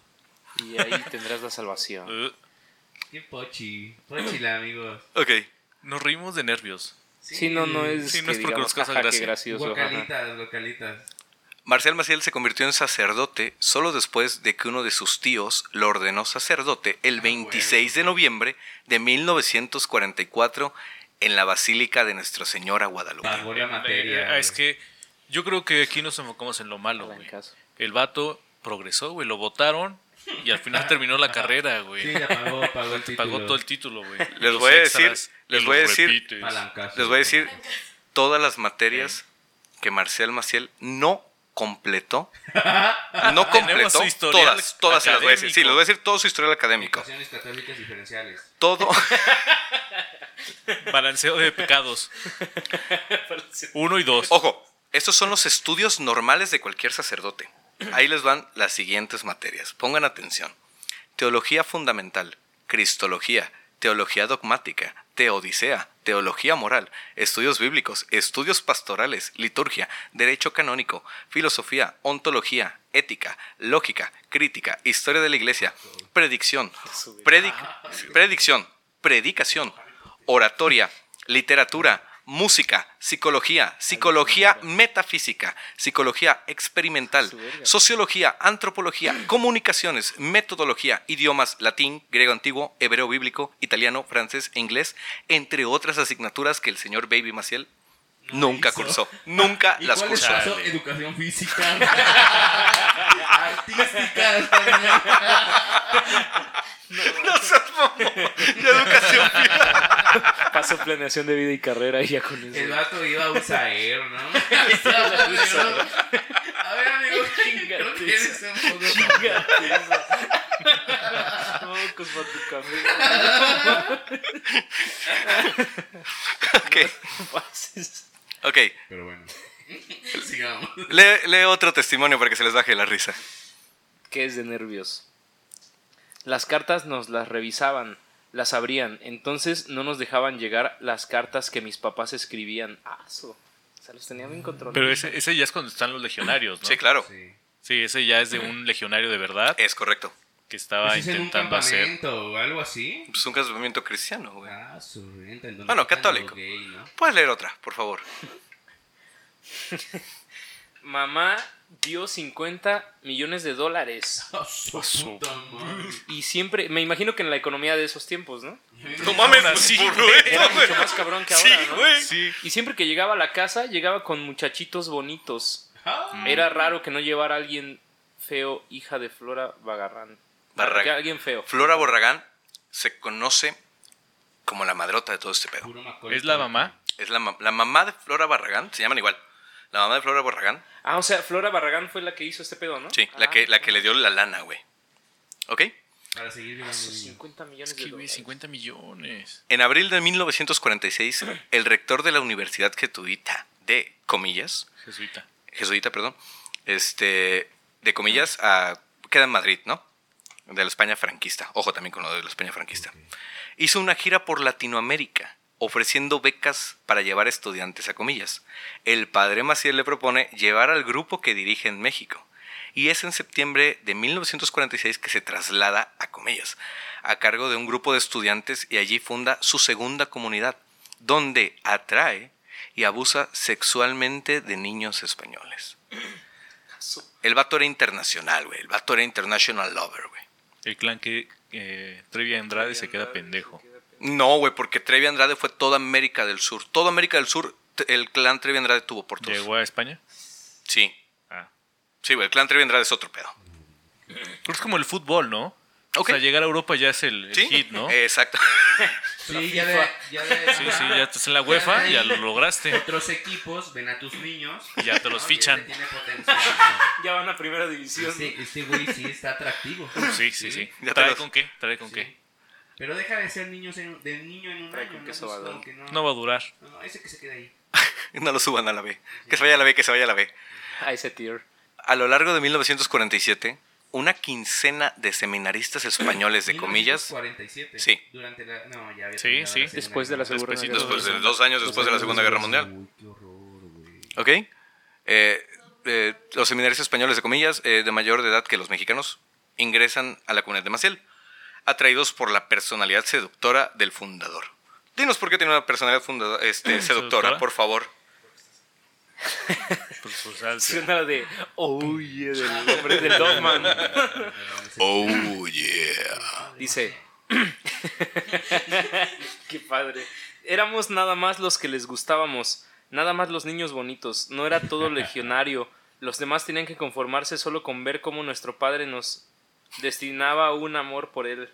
Y ahí tendrás la salvación. Uh, Qué pochi. Pochila, amigos. Ok. nos reímos de nervios. Sí, no, no es, Sí, no que es porque nos causa "Ajá, qué gracia". gracioso. ajá. Marcial Maciel se convirtió en sacerdote solo después de que uno de sus tíos lo ordenó sacerdote el 26 de noviembre de 1944 en la Basílica de Nuestra Señora Guadalupe. La materia. Ah, es que yo creo que aquí nos enfocamos en lo malo, güey. El vato progresó, güey, lo votaron y al final terminó la carrera, güey. Sí, ya pagó, pagó el título. Pagó todo el título, güey. Les voy a decir- les voy a decir-. Les voy a decir todas las materias que Marcial Maciel no completó. No Tenemos completó. su historial Todas, todas se las voy a decir. Sí, les voy a decir todo su historial académico. Católicas diferenciales. Todo. Balanceo de pecados. Uno y dos. Ojo, estos son los estudios normales de cualquier sacerdote. Ahí les van las siguientes materias. Pongan atención. Teología fundamental, Cristología, Teología dogmática, Teodicea, Teología moral, Estudios bíblicos, Estudios pastorales, Liturgia, Derecho canónico, Filosofía, Ontología, Ética, Lógica, Crítica, Historia de la Iglesia, Predicción, predic- Predicción, Predicación, Oratoria, Literatura, música, psicología, psicología metafísica, psicología experimental, sociología, antropología, comunicaciones, metodología, idiomas, latín, griego antiguo, hebreo bíblico, italiano, francés e inglés, entre otras asignaturas que el señor Baby Maciel nunca hizo. cursó. Nunca ¿Y las cursó. Educación física. Artística. No seas mamón. Y educación Pasó planeación de vida y carrera y ya con eso. El vato iba a USAER, ¿no? a ver, amigo, creo que eres un poco. Mocos pa' tu café. Ok, Pases. ok. Pero bueno. Sigamos. Lee, lee otro testimonio para que se les baje la risa. ¿Qué es de nervios? Las cartas nos las revisaban, las abrían, entonces no nos dejaban llegar las cartas que mis papás escribían. Ah, eso. O sea, los tenía bien controlados. Pero ese, ese ya es cuando están los legionarios, ¿no? Sí, claro. Sí. Sí, ese ya es de un legionario de verdad Es correcto. que estaba Pues es en un intentando hacer. campamento o algo así. Es un casamiento cristiano, güey. Ah, su renta. Bueno, católico. lo gay, ¿no? Puedes leer otra, por favor. Mamá dio 50 millones de dólares. Su Su- puta madre. Y siempre, me imagino que en la economía de esos tiempos, ¿no? No mames, Era mucho más cabrón que Sí, ahora, ¿no? güey. Sí. Y siempre que llegaba a la casa, llegaba con muchachitos bonitos. Ah, Era raro que no llevara a alguien feo, hija de Flora Bagarrán. Barra- Que alguien feo. Flora Borragán se conoce como la madrota de todo este pedo. ¿Es la mamá? Es la, ma- la mamá de Flora Barragán, se llaman igual. La mamá de Flora Barragán, Ah, o sea, Flora Barragán fue la que hizo este pedo, ¿no? sí, la Ah, que, la que le dio la lana, güey. ¿Ok? Para seguir viviendo esos niño. 50 millones Es de que, dólares. 50 millones. En abril de 1946, el rector de la Universidad Jesuita de comillas, Jesuita. jesuita, perdón, este, de comillas, a- queda en Madrid, ¿no? De la España franquista. Ojo también con lo de la España franquista. Hizo una gira por Latinoamérica, ofreciendo becas para llevar estudiantes a comillas. El padre Maciel le propone llevar al grupo que dirige en México. Y es en septiembre de 1946 que se traslada a comillas, a cargo de un grupo de estudiantes y allí funda su segunda comunidad, donde atrae y abusa sexualmente de niños españoles. El vato era internacional, güey. El vato era international lover, güey. El clan que eh, Andrade se queda pendejo. No, güey, porque Trevi Andrade fue toda América del Sur. Toda América del Sur, el clan Trevi Andrade tuvo por todos. ¿Llegó a España? Sí. Ah. Sí, güey, el clan Trevi Andrade es otro pedo. Pero es como el fútbol, ¿no? Ok. O sea, llegar a Europa ya es el, el ¿Sí? hit, ¿no? Exacto. Sí, ya de, ya de- Sí, sí, ya estás en la UEFA, ya lo lograste. Otros equipos ven a tus niños. Y ya te los ¿no? fichan. Y este tiene potencial. Ya van a primera división. Este este güey sí está atractivo. Sí, sí, sí. Ya ¿Trae los- con qué? ¿Trae con qué? Pero deja de ser niños en, de niño en un año. con ¿no? va a durar. no, no, ese que se quede ahí. No lo suban a la B. Que se vaya a la B, que se vaya a la B. A ese tier. A lo largo de 1947, una quincena de seminaristas españoles de comillas, 47. Sí. Durante la. No, ya había Sí, sí. la Después de la Segunda Después- Guerra después de Mundial. dos años después de la Segunda Guerra Mundial, Uy, qué horror, güey. ¿ok? Eh, eh, los seminaristas españoles de comillas, eh, de mayor de edad que los mexicanos, ingresan a la comunidad de Maciel, atraídos por la personalidad seductora del fundador. Dinos por qué tiene una personalidad este, seductora, ¿Seductora? por favor. Por su salsa. Suena de. Oh, yeah, del hombre del Dogman. Oh, yeah. Dice. Qué padre. Éramos nada más los que les gustábamos. Nada más los niños bonitos. No era todo legionario. Los demás tenían que conformarse solo con ver cómo nuestro padre nos destinaba un amor por él.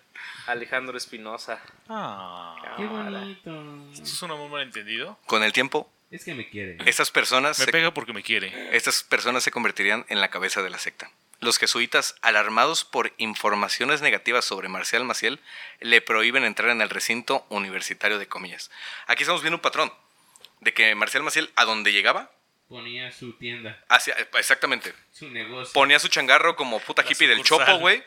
Alejandro Espinosa. Ah, Qué bonito. ¿Esto es un amor malentendido? Con el tiempo, Es que me quiere. estas personas Me se pega porque me quiere. Estas personas se convertirían en la cabeza de la secta. Los jesuitas, alarmados por informaciones negativas sobre Marcial Maciel, le prohíben entrar en el recinto universitario de comillas. Aquí estamos viendo un patrón de que Marcial Maciel, a donde llegaba, Ponía su tienda, hacia, exactamente, su negocio. ponía su changarro como puta La hippie del chopo, güey,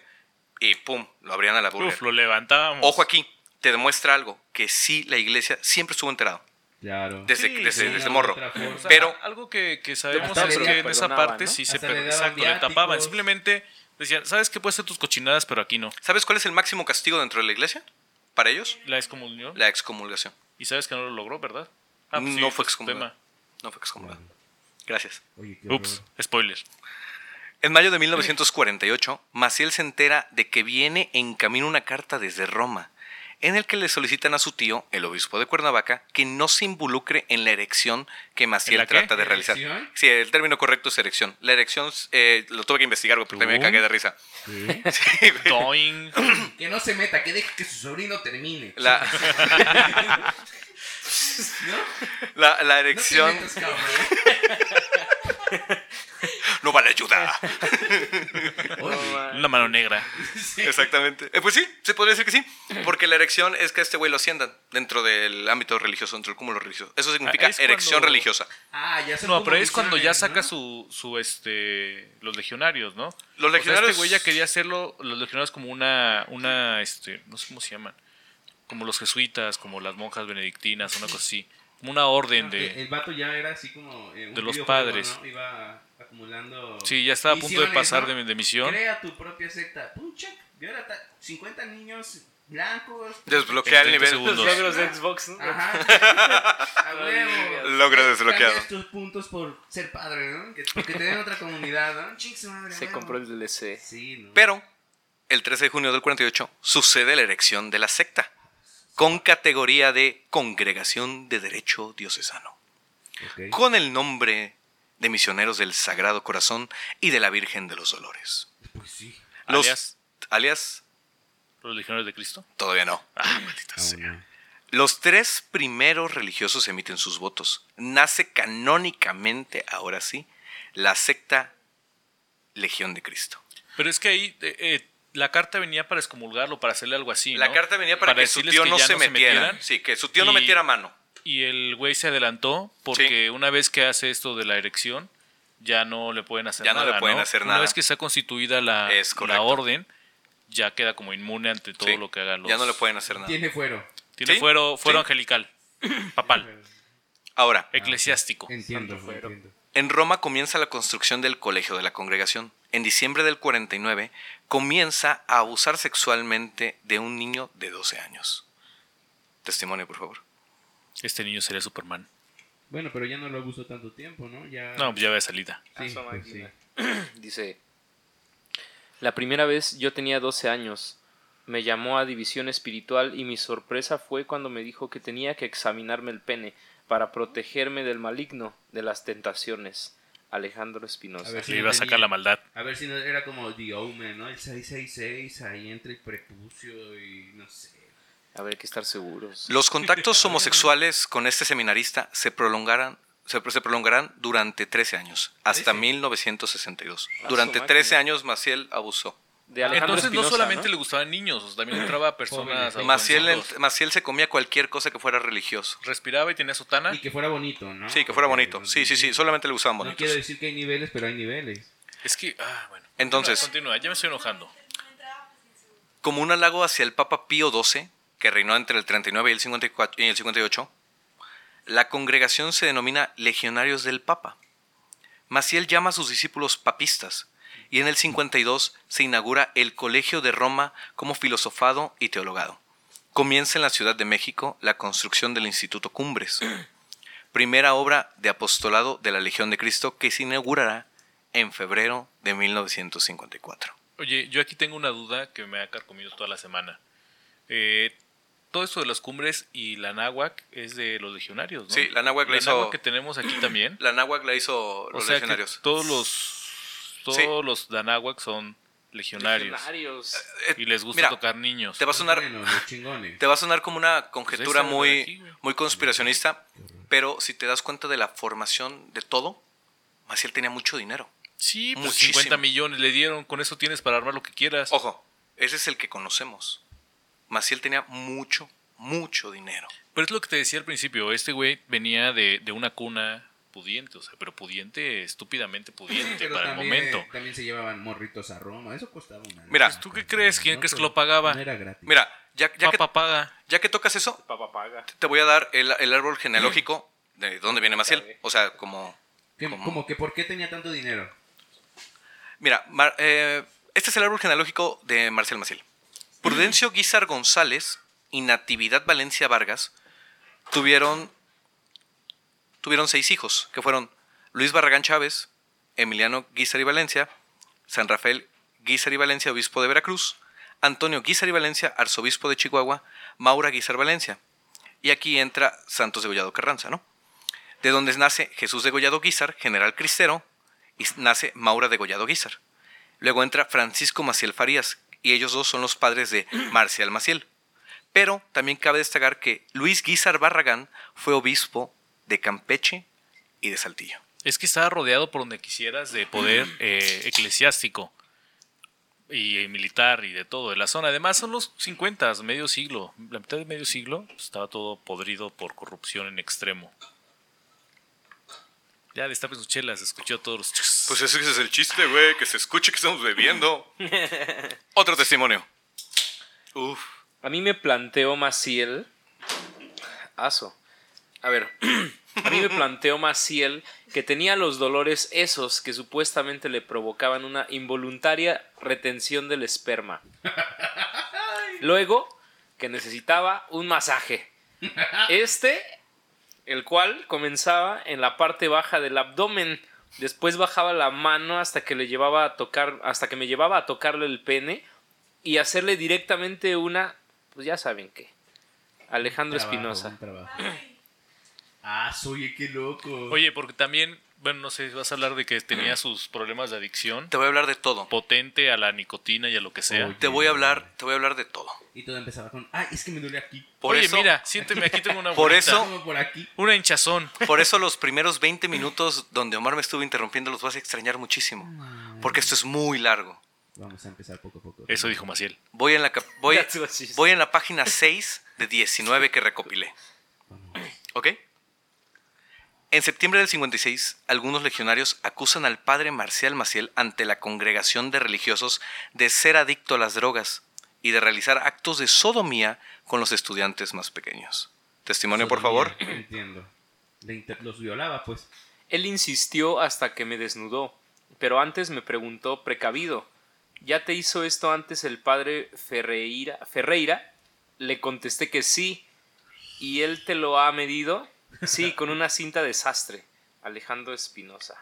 y pum, lo abrían a la burger. Uf, lo levantábamos. Ojo aquí, te demuestra algo, que sí, la iglesia siempre estuvo enterado. Claro. Desde, Sí, desde, sí, desde de morro. O sea, Pero- algo que, que sabemos es que en esa parte ¿no? sí se, exacto, le tapaban. Simplemente decían, ¿sabes qué puedes hacer tus cochinadas, pero aquí no? ¿Sabes cuál es el máximo castigo dentro de la iglesia? Para ellos, La excomunión. la excomulgación. Y sabes que no lo logró, ¿verdad? Ah, pues sí, no fue es tu excomulgado. tema. No fue excomulgado. Gracias. Oye, Ups, horror. spoiler. En mayo de 1948, Maciel se entera de que viene en camino una carta desde Roma, en el que le solicitan a su tío, el obispo de Cuernavaca, que no se involucre en la erección que ¿En Maciel qué? trata de realizar. ¿Erección? Sí, el término correcto es erección. La erección eh, lo tuve que investigar porque también me cagué de risa. Sí. Que no se meta, que deje que su sobrino termine. la, ¿No? la, la No te erección metas, no vale ayuda. Oye, Una mano negra. Exactamente. Eh, pues sí, se podría decir que sí. Porque la erección es que a este güey lo asciendan dentro del ámbito religioso, dentro del cúmulo religioso. Eso significa Ah, es erección cuando- religiosa. Ah, ya son No, pero es cuando ya saca ¿no? su, su, este, los legionarios, ¿no? Los O sea, legionarios. este güey ya quería hacerlo, los legionarios como una, una, este, no sé cómo se llaman, como los jesuitas, como las monjas benedictinas, una cosa así, como una orden de, El vato ya era así como. eh, un de los padres. ¿no? Iba acumulando. sí, ya estaba a punto de pasar ¿no? de, de misión. Crea tu propia secta. Pum, check. Y ahora ta- 50 niños blancos. Desbloquear el En 30 nivel. Los segundos. logros de Xbox, ¿no? Ajá. A huevo. Logro desbloqueado. Tus puntos por ser padre, ¿no? Que- porque te den otra comunidad, ¿no? Ching su madre. Se huevo. compró el DLC. Sí, ¿no? Pero, el 13 de junio del 48, sucede la erección de la secta, con categoría de Congregación de Derecho Diocesano, con el nombre de Misioneros del Sagrado Corazón y de la Virgen de los Dolores. Pues sí. Los, Alias, alias, los legionarios de Cristo. todavía no. Ah, maldita sea. no. Los tres primeros religiosos emiten sus votos. Nace canónicamente, ahora sí, la secta Legión de Cristo. Pero es que ahí eh, eh, la carta venía para excomulgarlo, para hacerle algo así, La ¿no? carta venía para, que su tío que no ya se metiera. sí, que su tío no Y- metiera mano. Y el güey se adelantó porque una vez que hace esto de la erección, ya no le pueden hacer Ya no nada. le pueden hacer Una nada. vez que está constituida la, Es la orden, ya queda como inmune ante todo Sí, lo que hagan los. Ya no le pueden hacer nada. Tiene fuero. Tiene Sí, fuero, fuero sí. angelical, papal, Ahora, eclesiástico. Entiendo, entiendo. en Roma comienza la construcción del colegio de la congregación. En diciembre del 49 comienza a abusar sexualmente de un niño de 12 años. Testimonio, por favor. Este niño sería Superman. Bueno, pero ya no lo abusó tanto tiempo, ¿no? Ya. No, pues ya ve salida. Sí, pues sí. Dice, la primera vez yo tenía 12 años. Me llamó a división espiritual y mi sorpresa fue cuando me dijo que tenía que examinarme el pene para protegerme del maligno, de las tentaciones. Alejandro Espinosa. A ver si Le iba a sacar la maldad. A ver si no era como The Omen, ¿no? El 666, ahí entre el prepucio y no sé. A ver, hay que estar seguros. Los contactos homosexuales con este seminarista se prolongarán, se, se prolongarán durante 13 años, hasta ¿Trece? 1962. Ah, Durante su 13 máquina. años Maciel abusó. De Alejandro Entonces no solamente ¿no? le gustaban niños, o sea, también entraba a personas. Jóvenes. Maciel, se comía cualquier cosa que fuera religioso. respiraba y tenía sotana. Y que fuera bonito, ¿no? Sí, que fuera bonito. Sí, sí, sí, solamente le gustaban No bonitos. quiero decir que hay niveles, pero hay niveles. Es que, ah, bueno. Entonces- Continúa, continúa, ya me estoy enojando. Como un halago hacia el Papa Pío XII, que reinó entre el 39 y el, 54 y el 58, la congregación se denomina Legionarios del Papa. Maciel llama a sus discípulos papistas, y en el 52 se inaugura el Colegio de Roma como filosofado y teologado. Comienza en la Ciudad de México la construcción del Instituto Cumbres, primera obra de apostolado de la Legión de Cristo que se inaugurará en febrero de 1954. Oye, yo aquí tengo una duda que me ha carcomido toda la semana. Eh, todo esto de las cumbres y la náhuac es de los legionarios, ¿no? Sí, la náhuac la la hizo- que tenemos aquí también. La náhuac la hizo o los sea legionarios. que todos los todos Sí. los danáhuac son legionarios, Legionarios. Eh, y les gusta mira, tocar niños. Te va a sonar, Bueno, te va a sonar como una conjetura de muy, aquí, muy conspiracionista, pero si te das cuenta de la formación de todo, Maciel tenía mucho dinero. Sí, pues Muchísimo. 50 millones le dieron, con eso tienes para armar lo que quieras. Ojo, ese es el que conocemos. Maciel tenía mucho, mucho dinero. Pero es lo que te decía al principio, este güey venía de, de una cuna pudiente, o sea, pero pudiente, estúpidamente pudiente Pero para también, el momento. También se llevaban morritos a Roma. Eso costaba una. Mira. lana. ¿Tú qué crees? ¿Quién No, crees que lo pagaba? No era gratis. Mira, ya, ya, que, Papá paga. ya que tocas eso, Papá paga. te voy a dar el, el árbol genealógico de dónde viene Maciel. O sea, como... ¿Qué- ¿Cómo? como que por qué tenía tanto dinero? Mira, Mar- eh, este es el árbol genealógico de Marcial Maciel. Prudencio Guizar González y Natividad Valencia Vargas tuvieron, tuvieron seis hijos, que fueron Luis Barragán Chávez, Emiliano Guizar y Valencia, San Rafael Guizar y Valencia, obispo de Veracruz, Antonio Guizar y Valencia, arzobispo de Chihuahua, Maura Guizar Valencia. Y aquí entra Santos de Gollado Carranza, ¿no? De donde nace Jesús de Gollado Guizar, general cristero, y nace Maura de Gollado Guizar. Luego entra Francisco Maciel Farías, y ellos dos son los padres de Marcial Maciel. Pero también cabe destacar que Luis Guizar Barragán fue obispo de Campeche y de Saltillo. Es que estaba rodeado por donde quisieras de poder eh, eclesiástico y eh, militar y de todo de la zona. Además son los 50, medio siglo, la mitad de medio siglo, pues, estaba todo podrido por corrupción en extremo. Ya destapen sus chelas, escuchó todos los... chus. Pues ese es el chiste, güey, que se escuche que estamos bebiendo. Otro testimonio. Uf. A mí me planteó Maciel. Aso. A ver. A mí me planteó Maciel que tenía los dolores esos que supuestamente le provocaban una involuntaria retención del esperma. Luego, que necesitaba un masaje. Este, el cual comenzaba en la parte baja del abdomen. Después bajaba la mano hasta que le llevaba a tocar, hasta que me llevaba a tocarle el pene y hacerle directamente una, pues ya saben qué. Alejandro Trabajo, Espinosa. Ah, oye, qué loco. Oye, porque también, bueno, no sé, vas a hablar de que tenía sus problemas de adicción Te voy a hablar de todo. potente a la nicotina y a lo que sea. Oye. Te voy a hablar, te voy a hablar de todo. Y todo empezaba con, ay, es que me duele aquí. Por Oye, eso, mira, siénteme, aquí tengo una Por bolita. eso- por aquí. Una hinchazón. por eso los primeros 20 minutos donde Omar me estuvo interrumpiendo los vas a extrañar muchísimo. Porque esto es muy largo. Vamos a empezar poco a poco. Eso dijo Maciel. Voy en la, voy, voy en la página 6 de 19 que recopilé. ¿Ok? En septiembre del 56, algunos legionarios acusan al padre Marcial Maciel ante la congregación de religiosos de ser adicto a las drogas y de realizar actos de sodomía con los estudiantes más pequeños. Testimonio, por favor. Entiendo. Los violaba, pues. Él insistió hasta que me desnudó, pero antes me preguntó precavido. ¿Ya te hizo esto antes el padre Ferreira? Ferreira? Le contesté que sí. ¿Y él te lo ha medido? Sí, con una cinta de sastre. Alejandro Espinosa.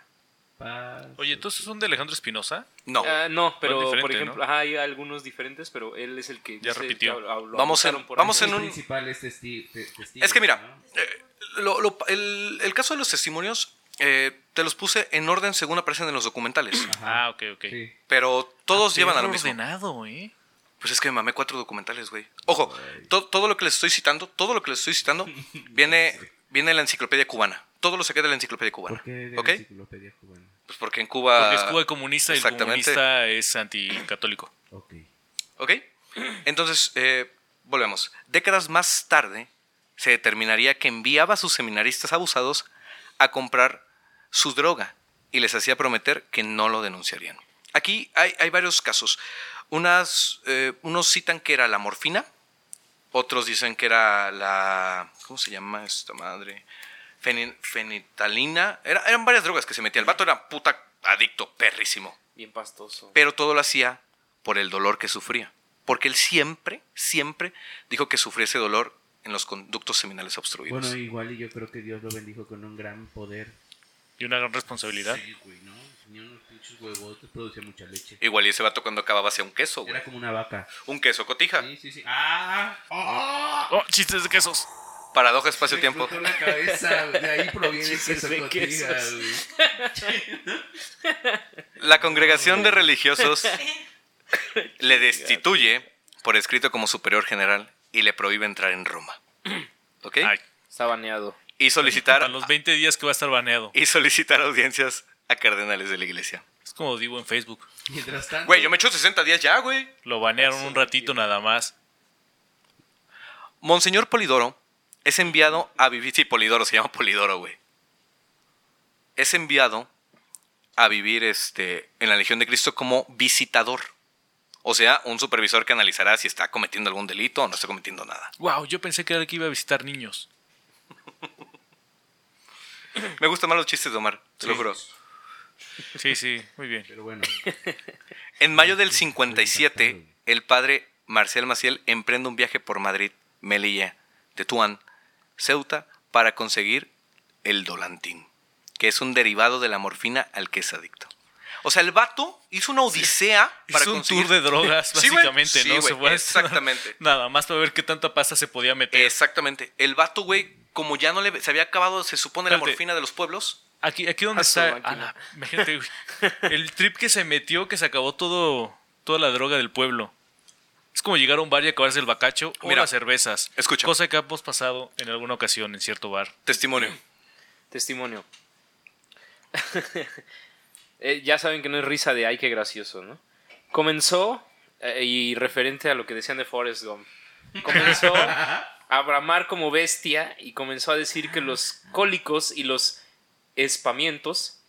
Oye, ¿entonces son de Alejandro Espinosa? No. Ah, no, pero por ejemplo, ¿no? ajá, hay algunos diferentes, pero él es el que Ya dice repitió. que Vamos en- vamos en un- principal es testi- te- testigo, Es que mira, ¿no? eh, lo- lo- el, el caso de los testimonios eh, te los puse en orden según aparecen en los documentales. Ajá. Ah, ok, ok. Sí. Pero todos Ah, llevan a lo mismo. ordenado, ¿eh? Pues es que me mamé cuatro documentales, güey. Ojo, to- todo lo que les estoy citando, todo lo que les estoy citando, viene, viene de la enciclopedia cubana. Todo lo saqué de la enciclopedia cubana. ¿Por qué de ¿Ok? la enciclopedia cubana? Pues porque en Cuba. Porque es Cuba comunista y el Exactamente. comunista es anticatólico. Ok. ¿Ok? Entonces, eh, volvemos. Décadas más tarde, se determinaría que enviaba a sus seminaristas abusados a comprar su droga y les hacía prometer que no lo denunciarían. Aquí hay, hay varios casos. Unas, eh, unos citan que era la morfina, otros dicen que era la... ¿Cómo se llama esta madre? Feni- fenitalina. Era- eran varias drogas que se metía. El vato era puta adicto, perrísimo Bien pastoso. pero todo lo hacía por el dolor que sufría. Porque él siempre, siempre dijo que sufría ese dolor en los conductos seminales obstruidos. Bueno, igual y yo creo que Dios lo bendijo con un gran poder. Y una gran responsabilidad. Sí, güey, ¿no? Tenía unos pinches huevotes, producía mucha leche. Igual y ese vato cuando acababa hacía un queso, güey. Era como una vaca. Un queso cotija. Sí, sí, sí. ¡Ah! ¡Ah! Oh, chistes de quesos. Paradoja Me espacio-tiempo. la cabeza. De ahí proviene el queso de cotija, quesos. güey. La congregación de religiosos le destituye por escrito como superior general y le prohíbe entrar en Roma. ¿Ok? Ay, Está baneado. Y solicitar, a los 20 días que va a estar baneado. y solicitar audiencias a cardenales de la iglesia. Es como digo en Facebook. Mientras tanto. Güey, yo me echo 60 días ya, güey. Lo banearon un ratito nada más. Monseñor Polidoro es enviado a vivir. Sí, Polidoro, se llama Polidoro, güey. Es enviado a vivir este, en la Legión de Cristo como visitador. O sea, un supervisor que analizará si está cometiendo algún delito o no está cometiendo nada. Wow, yo pensé que era el que iba a visitar niños. Me gustan más los chistes de Omar, te lo juro. Sí, sí, muy bien. Pero bueno. En mayo del 57, el padre Marcial Maciel emprende un viaje por Madrid, Melilla, Tetuán, Ceuta, para conseguir el Dolantín, que es un derivado de la morfina al que es adicto. O sea, el vato hizo una odisea para Hizo un conseguir... tour de drogas, básicamente, Sí, ¿no? güey, exactamente. Nada más para ver qué tanta pasta se podía meter. Exactamente. El vato, güey, como ya no le... Se había acabado, se supone, la morfina de los pueblos. Aquí, aquí donde está. máquina. a la- imagínate, güey, el trip que se metió, que se acabó todo, toda la droga del pueblo. Es como llegar a un bar y acabarse el bacacho o Mira, las cervezas. escucha. Cosa que hemos pasado en alguna ocasión en cierto bar. Testimonio. Testimonio. Eh, ya saben que no es risa de ay, qué gracioso, ¿no? Comenzó, eh, y referente a lo que decían de Forrest Gump, comenzó a bramar como bestia y comenzó a decir que los cólicos y los espamientos,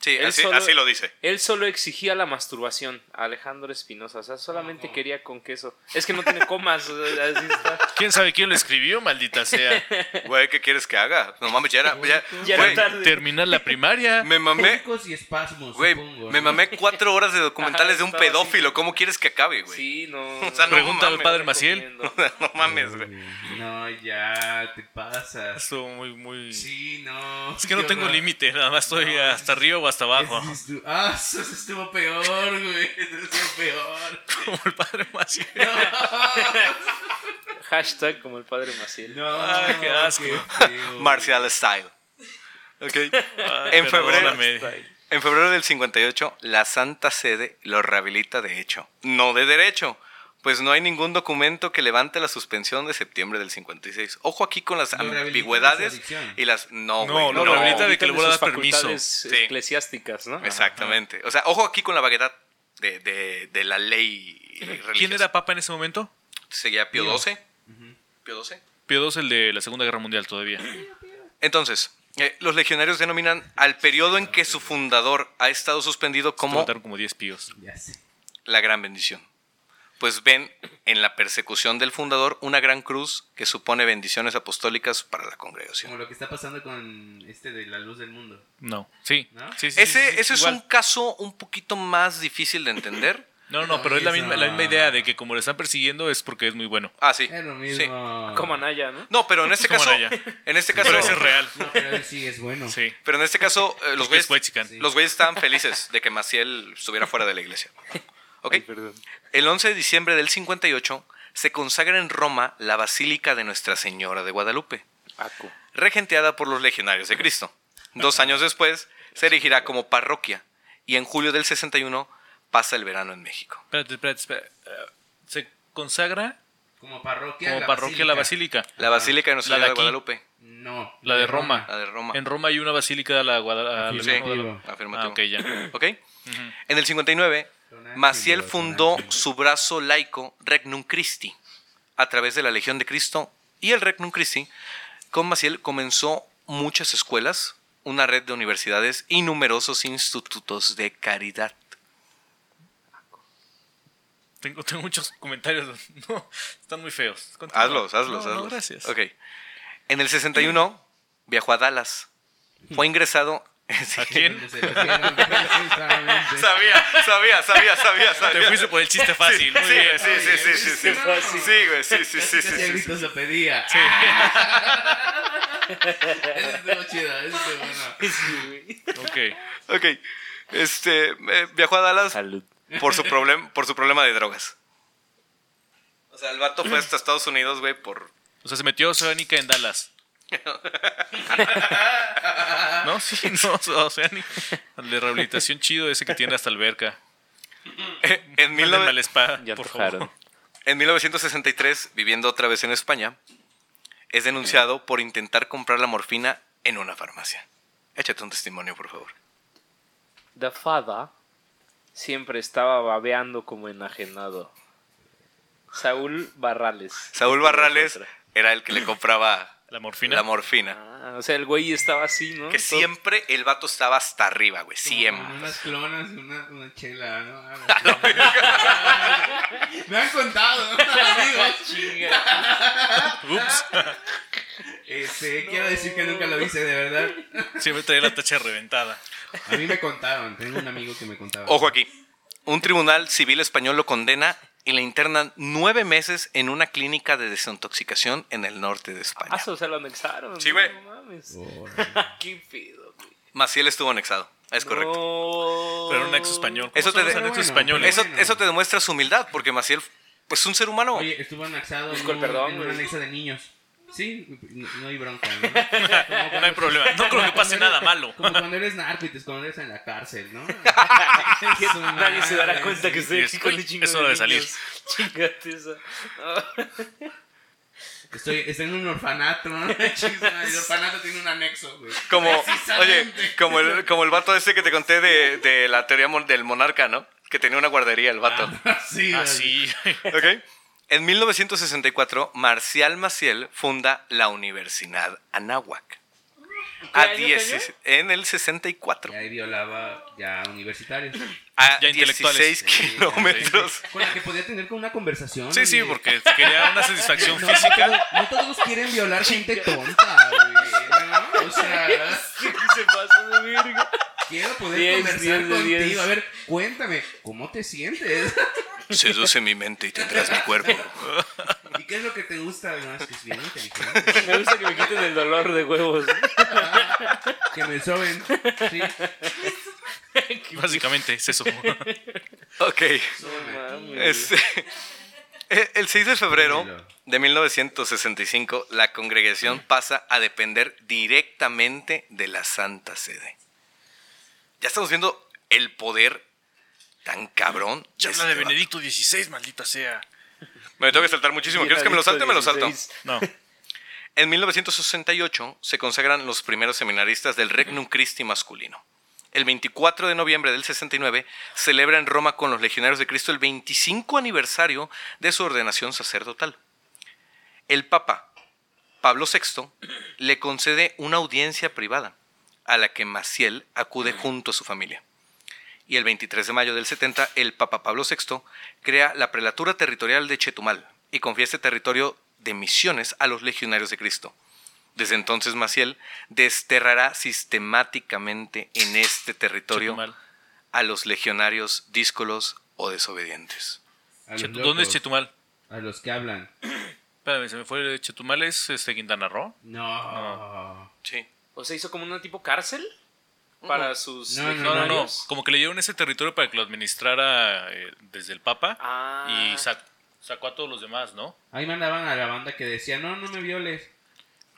Sí, Él así, solo- así lo dice. él solo exigía la masturbación. Alejandro Espinosa, o sea, solamente quería con queso. Es que no tiene comas, así está. ¿Quién sabe quién lo escribió, maldita sea? Güey, ¿qué quieres que haga? No mames, ya era... Ya, Ya era güey, tarde. Terminar la primaria. me mamé... Y espasmos, Güey, supongo. me ¿no? mamé cuatro horas de documentales Ajá, de un así. pedófilo. ¿Cómo quieres que acabe, güey? Sí, no. O sea, no Pregunta al padre Maciel. no mames, güey. No, ya, te pasas. Estuvo muy, muy. Sí, no. Es que no tengo límite, nada más estoy hasta arriba o hasta abajo. Ah, eso estuvo peor, güey. Eso estuvo peor. Como el padre Maciel. Hashtag como el padre Maciel. No, Ay, qué asco. Marcial Style. Ok. Ay, En febrero-. En febrero del 58, la Santa Sede lo rehabilita de hecho, no de derecho, pues no hay ningún documento que levante la suspensión de septiembre del 56. Ojo aquí con las ambigüedades y las... No, No, güey, lo no. rehabilita de que le vuelva a dar permiso. facultades Sí. eclesiásticas, ¿no? Exactamente. O sea, ojo aquí con la vaguedad de, de- de la ley religiosa. ¿Quién era papa en ese momento? Seguía Pío Pío. XII. Pío XII. Pío II, el de la Segunda Guerra Mundial todavía. Entonces, eh, los legionarios denominan al periodo en que su fundador ha estado suspendido Como... como Mataron como 10 píos. La gran bendición. Pues ven en la persecución del fundador una gran cruz que supone bendiciones apostólicas para la congregación. Como lo que está pasando con este de la luz del mundo. No, sí. ¿No? sí, sí, Ese, sí, sí, ese es igual. un caso un poquito más difícil de entender. No, no, pero es la misma, la misma idea de que como lo están persiguiendo es porque es muy bueno. Ah, sí. Es lo Sí. mismo. Como Anaya, ¿no? No, pero en este Como caso, Anaya. en este caso, Pero ese es real. No, pero él sí es bueno. Sí. pero en este caso, eh, los güeyes, los güeyes estaban felices de que Maciel estuviera fuera de la iglesia. ¿Ok? El 11 de diciembre del 58 se consagra en Roma la Basílica de Nuestra Señora de Guadalupe. Regenteada por los legionarios de Cristo. Dos años después se erigirá como parroquia y en julio del 61 pasa el verano en México. Espérate, espérate, espérate. Eh, consagra Como parroquia. como la parroquia la basílica. La Basílica de Nuestra de Señora de aquí. Guadalupe. No. La de Roma. La de Roma. En Roma hay una basílica de la Guadalajara. Sí, afirmativo. Ah, ok, ya. ¿Ok? En el 59, Donachi, Maciel fundó su brazo laico Regnum Christi a través de la Legión de Cristo y el Regnum Christi. Con Maciel comenzó muchas escuelas, una red de universidades y numerosos institutos de caridad. Tengo, tengo muchos comentarios. No, están muy feos. Continúa. Hazlos, hazlos, No, no, hazlos. gracias. Ok. En el 61 viajó a Dallas. Fue ingresado. ¿A quién? Sabía, sabía, sabía, sabía, sabía. Te fuiste por el chiste fácil. Muy sí, bien. sí, sí, sí, sí, sí. fácil. Sí, güey, sí, sí, sí, sí, sí, sí. se pedía. Ese estuvo chido, ese estuvo bueno. Sí, güey. Ok. Ok. Este, eh, viajó a Dallas Salud. por su, problem, por su problema de drogas. O sea, el vato fue hasta Estados Unidos, güey, por... O sea, se metió Oceánica en Dallas. no, sí, no, Oceánica. El de rehabilitación chido ese que tiene hasta alberca. En, mil Mándenme nove- al spa, Ya por antojaron. favor. en 1963, viviendo otra vez en España, es denunciado por intentar comprar la morfina en una farmacia. Échate un testimonio, por favor. The Fada siempre estaba babeando como enajenado. Saúl Barrales. Saúl Barrales Otra. Era el que le compraba La morfina. la morfina. Ah, o sea, el güey estaba así, ¿no? Que Todo- siempre el vato estaba hasta arriba, güey. Siempre. unas clonas y una, una chela, ¿no? Ah, Me han contado, ¿no? amigos. Chinga. Ups. Este, quiero decir que nunca lo hice, de verdad. Siempre traía la tacha reventada. A mí me contaron, tengo un amigo que me contaba. Ojo aquí. Un tribunal civil español lo condena y le internan nueve meses en una clínica de desintoxicación en el norte de España. Ah, o sea, lo anexaron. Sí, ¿no? güey. No mames. Qué pedo, güey. Maciel estuvo anexado. Es correcto. No. Pero un anexo español. ¿Cómo Eso te de- Bueno? Eso, bueno. eso te demuestra su humildad, porque Maciel, pues, es un ser humano. Oye, estuvo anexado en, el un, perdón, en un güey. anexo de niños. Sí, no, no hay bronca, ¿no? No hay problema. No creo que pase nada malo. Como cuando eres narco y te escondes en la cárcel, ¿no? Nadie se dará cuenta que estoy aquí es- con uy, un chingo es hora de salir. Chingate eso. Estoy, estoy en un orfanato, ¿no? El orfanato tiene un anexo, güey. Como, oye, como el, como el vato ese que te conté de, de la teoría del monarca, ¿no? Que tenía una guardería el vato. Sí, Ah, güey. sí. ¿Ok? En 1964, Marcial Maciel funda la Universidad Anáhuac. A año, qué 10 en el 64. Y ahí violaba ya universitarios. A Ya intelectuales. 16 Sí, kilómetros. Con la que podía tener con una conversación. Sí, sí, porque quería una satisfacción No, física. no todos quieren violar gente tonta, güey. ¿no? O sea, ¿Qué se pasa de verga? quiero poder Diez, conversar diez contigo. diez. A ver, cuéntame, ¿cómo te sientes? Seduce mi mente y tendrás mi cuerpo. ¿Y qué es lo que te gusta? No, es que es bien inteligente. Me gusta que me quiten el dolor de huevos. Que me soben. Sí, Básicamente es eso. Ok. Este, el 6 de febrero de 1965, la congregación pasa a depender directamente de la Santa Sede. Ya estamos viendo el poder tan cabrón. Ya habla de este. Benedicto XVI, maldita sea. Me tengo que saltar muchísimo. ¿Quieres que me lo salte? Me lo salto. No. En 1968 se consagran los primeros seminaristas del Regnum Christi masculino. El 24 de noviembre del 69 celebra en Roma con los legionarios de Cristo el 25 aniversario de su ordenación sacerdotal. El Papa Pablo VI le concede una audiencia privada a la que Maciel acude junto a su familia. Y el 23 de mayo del 70 el Papa Pablo VI crea la prelatura territorial de Chetumal y confía este territorio de misiones a los legionarios de Cristo. Desde entonces Maciel desterrará sistemáticamente en este territorio Chetumal. a los legionarios díscolos o desobedientes. Chetu- ¿Dónde es Chetumal? A los que hablan. Espérame, se me fue Chetumal, es este, Quintana Roo. No. Sí. O sea, hizo como una tipo cárcel para sus No, no, No. Como que le dieron ese territorio para que lo administrara eh, desde el Papa Ah. y sac- sacó a todos los demás, ¿no? Ahí mandaban a la banda que decía, no, no me violes.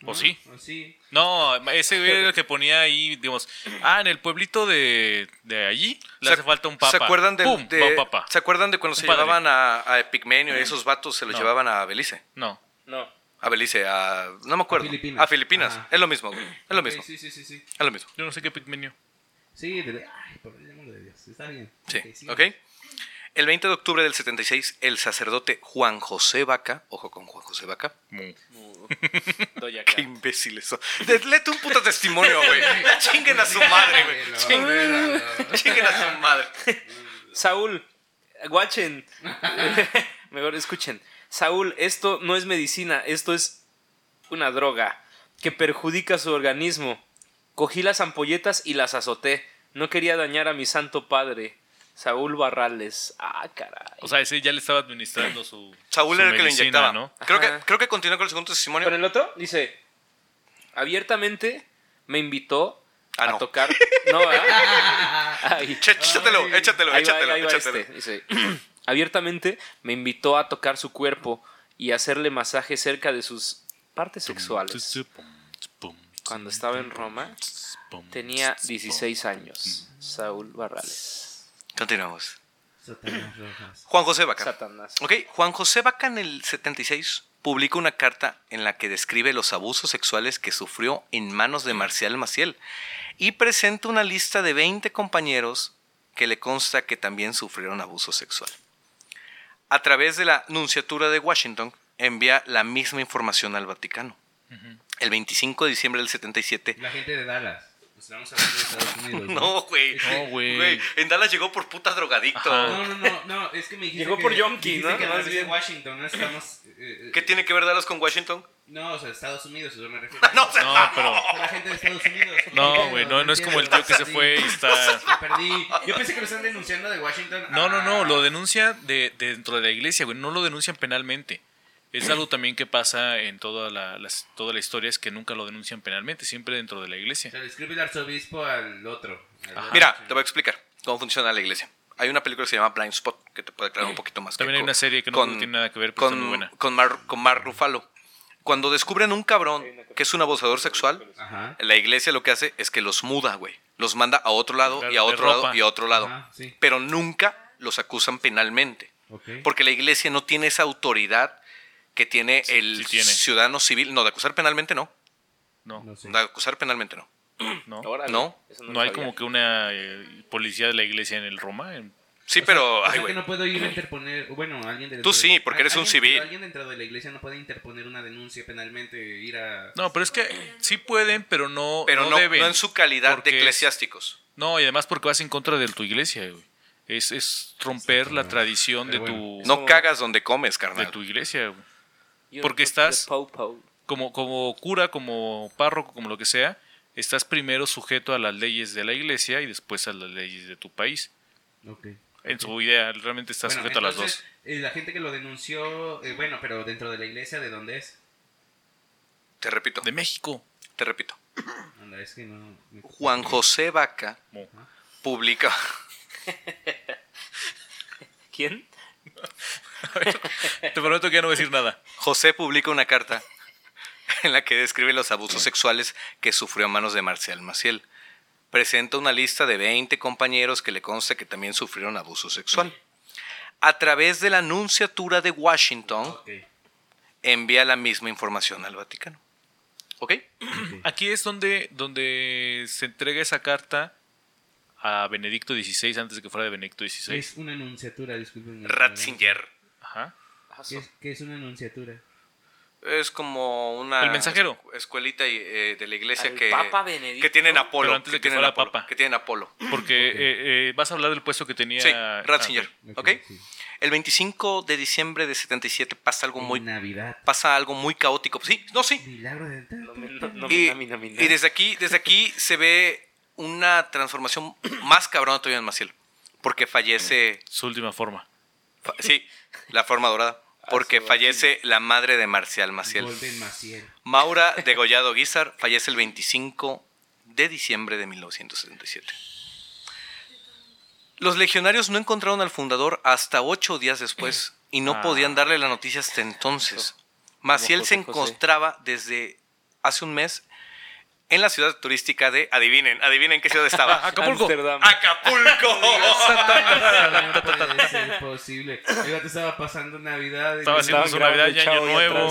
¿O sí? ¿O sí? No, ese era el que ponía ahí, digamos, ah, en el pueblito de, de allí le ¿Se- hace falta un papa. ¿Se acuerdan de, ¡Pum! de- va un papa. ¿Se acuerdan de cuando Un se padre. llevaban a, a Epigmenio y esos vatos se los No. llevaban a Belice? No. No. A Belice, a... No me acuerdo. A Filipinas. A Filipinas. Ajá. Es lo mismo, güey. Es lo mismo. Sí, sí, sí, sí. Es lo mismo. Yo no sé qué pigmenio. Sí, de, ay, por el amor de Dios. Está bien. Sí, sí. ¿ok? El 20 de octubre del 76, el sacerdote Juan José Vaca, ojo con Juan José Vaca. Doy qué son. De- Léete un puto testimonio, güey. Chinguen a su madre, güey. Chinguen, chinguen a su madre. Saúl, guachen. Mejor escuchen. Saúl, esto no es medicina, esto es una droga que perjudica su organismo. Cogí las ampolletas y las azoté. No quería dañar a mi santo padre. Saúl Barrales. Ah, caray. O sea, ese ya le estaba administrando su. Saúl su era el que lo medicina, inyectaba. ¿no? Creo, que, creo que continúa con el segundo testimonio. Con el otro dice, abiertamente me invitó Ah, a no. tocar... No, ¿verdad? Ay. Che, échatelo, échatelo, Ahí va, échatelo, échatelo. este. Dice, abiertamente me invitó a tocar su cuerpo y hacerle masaje cerca de sus partes sexuales. Cuando estaba en Roma, tenía 16 años. Saúl Barrales. Continuamos. Juan José Vaca. Satanás. Ok, Juan José Vaca en el 76 publica una carta en la que describe los abusos sexuales que sufrió en manos de Marcial Maciel y presenta una lista de 20 compañeros que le consta que también sufrieron abuso sexual. A través de la Nunciatura de Washington envía la misma información al Vaticano. El 25 de diciembre del 77 La gente de Dallas. Vamos a hablar de Estados Unidos. No, güey. No, güey. En Dallas llegó por puta drogadicto. Ajá. No, no, no, no, es que me dijiste Llegó que, por yonki, ¿no? que a de. Washington, no estamos... eh, eh, ¿Qué tiene que ver Dallas con Washington? No, o sea, Estados Unidos, eso me refiero. No, se- No, pero. La gente de Estados Unidos. No, güey, no, no es como el tío que se fue y está. Perdí. Yo pensé que lo están denunciando de Washington. No, no, no, Ah. lo denuncia de, de dentro de la iglesia, güey. No lo denuncian penalmente. Es algo también que pasa en toda la, las- toda la historia, es que nunca lo denuncian penalmente, siempre dentro de la iglesia. sea, le escribe el arzobispo al otro. al otro. Mira, te voy a explicar cómo funciona la iglesia. Hay una película que se llama Blind Spot, que te puede aclarar un poquito más. También que hay con- una serie que no con- tiene nada que ver, pero está con, muy buena. con, Mar, con Mark Ruffalo. Cuando descubren un cabrón que es un abusador sexual, Ajá. la iglesia lo que hace es que los muda, güey. Los manda a otro lado Claro, y a otro lado y a otro lado. Ajá, sí. Pero nunca los acusan penalmente. Ok. Porque la iglesia no tiene esa autoridad que tiene el sí tiene. ciudadano civil. No, de acusar penalmente no. No. De acusar penalmente no. no. Órale, No. No hay como que una eh, policía de la iglesia en el Roma. en- Sí, pero. O sea Ay, que güey. no puedo ir a interponer. Bueno, alguien de Tú sí, porque eres un civil. Alguien dentro de la iglesia no puede interponer una denuncia penalmente, ir a. No, pero es que sí pueden, pero no, Pero no no, deben. no en su calidad porque de es- eclesiásticos. No, y además porque vas en contra de tu iglesia, güey. Es, es romper la tradición de tu, No cagas donde comes, de carnal. tu iglesia, güey. Porque estás-. Como, como cura, como párroco, como lo que sea, estás primero sujeto a las leyes de la iglesia y después a las leyes de tu país. Ok. En su idea, realmente estás Bueno, sujeto a las dos. eh, la gente que lo denunció, eh, bueno, pero dentro de la iglesia, ¿de dónde es? Te repito, De México. te repito. Anda, es que no. me- Juan José Vaca Mo. publica. ¿Quién? Te prometo que ya no voy a decir nada. José publica una carta en la que describe los abusos sexuales que sufrió a manos de Marcial Maciel. Presenta una lista de 20 compañeros que le consta que también sufrieron abuso sexual. A través de la Nunciatura de Washington, envía la misma información al Vaticano. ¿Ok? Aquí es donde, donde se entrega esa carta a Benedicto XVI antes de que fuera de Benedicto XVI. Es una anunciatura, disculpen. Ratzinger. Ajá. ¿Qué es, qué es una anunciatura? Es como una El mensajero. escu- escuelita eh, de la iglesia Al que, Papa Benedicto. que tienen Apolo. Pero antes de que tienen fuera Apolo, papa. Que tienen Apolo. Porque eh, eh, vas a hablar del puesto que tenía. Sí, ah, Ratzinger. ok. ¿Ok? sí. El 25 de diciembre de 77 pasa algo muy, Navidad. pasa algo muy caótico. Sí, no, sí. Milagro No no- no Y, y desde aquí, desde aquí se ve una transformación más cabrona todavía en Maciel. Porque fallece, Su última forma. Sí, la forma dorada. Porque fallece la madre de Marcial Maciel. Maciel. Maura Degollado Guizar fallece el 25 de diciembre de 1977. Los legionarios no encontraron al fundador hasta ocho días después y no Ah. podían darle la noticia hasta entonces. Maciel se encontraba desde hace un mes en la ciudad turística de, adivinen, adivinen qué ciudad estaba. Acapulco. Amsterdam. Acapulco. No ser posible. Oiga, te estaba pasando Navidad. y Estaba haciendo su Navidad y Año Nuevo.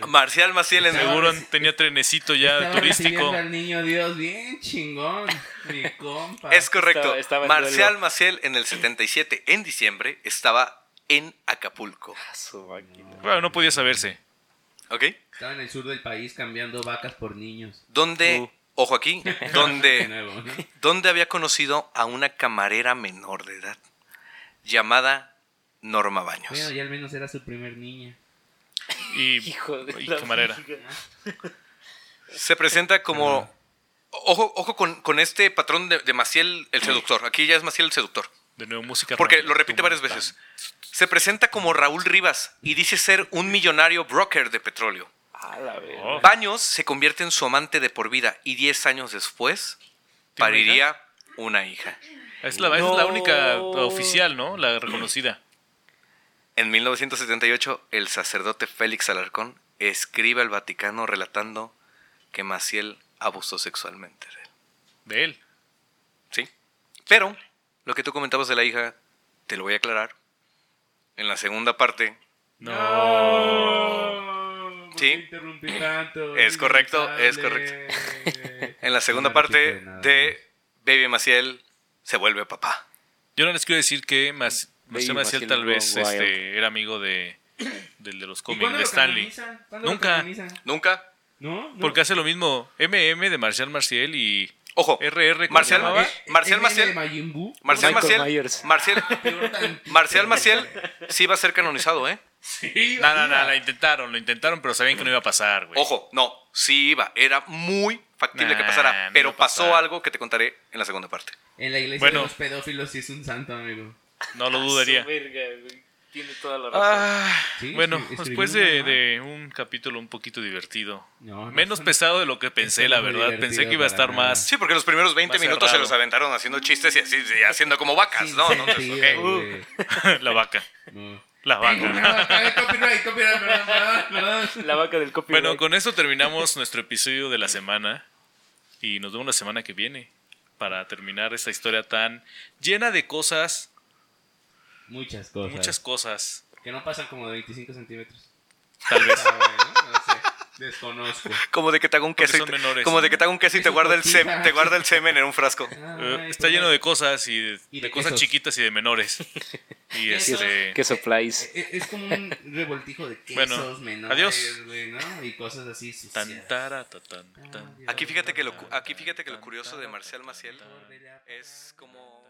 No. Marcial Maciel en el... Seguro tenía trenecito ya Estaba turístico. al niño Dios bien chingón. Mi compa. Es correcto. Estaba- estaba en Marcial. Maciel en el 77, en diciembre, estaba en Acapulco. Su máquina. Bueno, no podía saberse. ¿Ok? Estaba en el sur del país cambiando vacas por niños. Donde, Uh. ojo aquí, De donde, nuevo, ¿no? donde había conocido a una camarera menor de edad llamada Norma Baños. Bueno, ya al menos era su primer niña. Y, Hijo de y la camarera. Se presenta como... Ojo, ojo con, con este patrón de, de Maciel el seductor. Aquí ya es Maciel el seductor. De nuevo música. Porque lo repite varias veces. Se presenta como Raúl Rivas y dice ser un millonario broker de petróleo. Oh. Baños se convierte en su amante de por vida y 10 años después ¿Tiene pariría una hija. Es la, es la única oficial, ¿no? La reconocida. En 1978, el sacerdote Félix Alarcón escribe al Vaticano relatando que Maciel abusó sexualmente de él. De él. ¿Sí? Pero, lo que tú comentabas de la hija, te lo voy a aclarar. En la segunda parte, No. ¿Por Sí. interrumpí tanto? Es correcto, es Indispensable. en la segunda No parte de Baby Maciel se vuelve papá. Yo no les quiero decir que Mas- Maciel Maciel tal vez este, era amigo de del de los ¿Y cómics de lo Stanley. Nunca. Nunca. ¿No? ¿No? Porque hace lo mismo MM de Marcial Maciel y Ojo, RR ¿cómo Marcial- eh, Marcial. Marcial. Marcial, tantito. Marcial Maciel sí va a ser canonizado, ¿eh? Sí, No, no, no, iba. la intentaron, lo intentaron, pero sabían que no iba a pasar, güey. Ojo, no, sí iba. Era muy factible que pasara, no pero pasar. pasó algo que te contaré en la segunda parte. En la iglesia Bueno. de los pedófilos sí es un santo, amigo. No lo dudaría. Tiene toda la razón. Ah, Sí, bueno, después de, un capítulo un poquito divertido. No, no Menos pesado de lo que pensé, la verdad. Pensé que iba a estar más. Sí, porque los primeros 20 Más minutos se los aventaron haciendo chistes y así, y haciendo como vacas, Sin ¿no? Entonces, sentido, ok. güey. la vaca. No. La vaca. copyright, copyright. La vaca del copyright. Bueno, con eso terminamos nuestro episodio de la semana. Y nos vemos la semana que viene. Para terminar esta historia tan llena de cosas. Muchas cosas. Muchas cosas. Que no pasan como de 25 centímetros. Tal vez. Ah, bueno, no sé. Desconozco. Como de que te haga un queso. y te- menores. Como de que te haga un queso y te guarda, el sem- te guarda el semen en un frasco. Eh, está lleno de cosas y de, Y de de cosas chiquitas y de menores. Y este. Que supplies. Es, es como un revoltijo de quesos Bueno, menores, adiós. ¿no? Y cosas así Tan, sucias. tara, ta, tan, tan. Aquí fíjate que lo, cu- aquí fíjate que lo curioso de Marcial Maciel es como...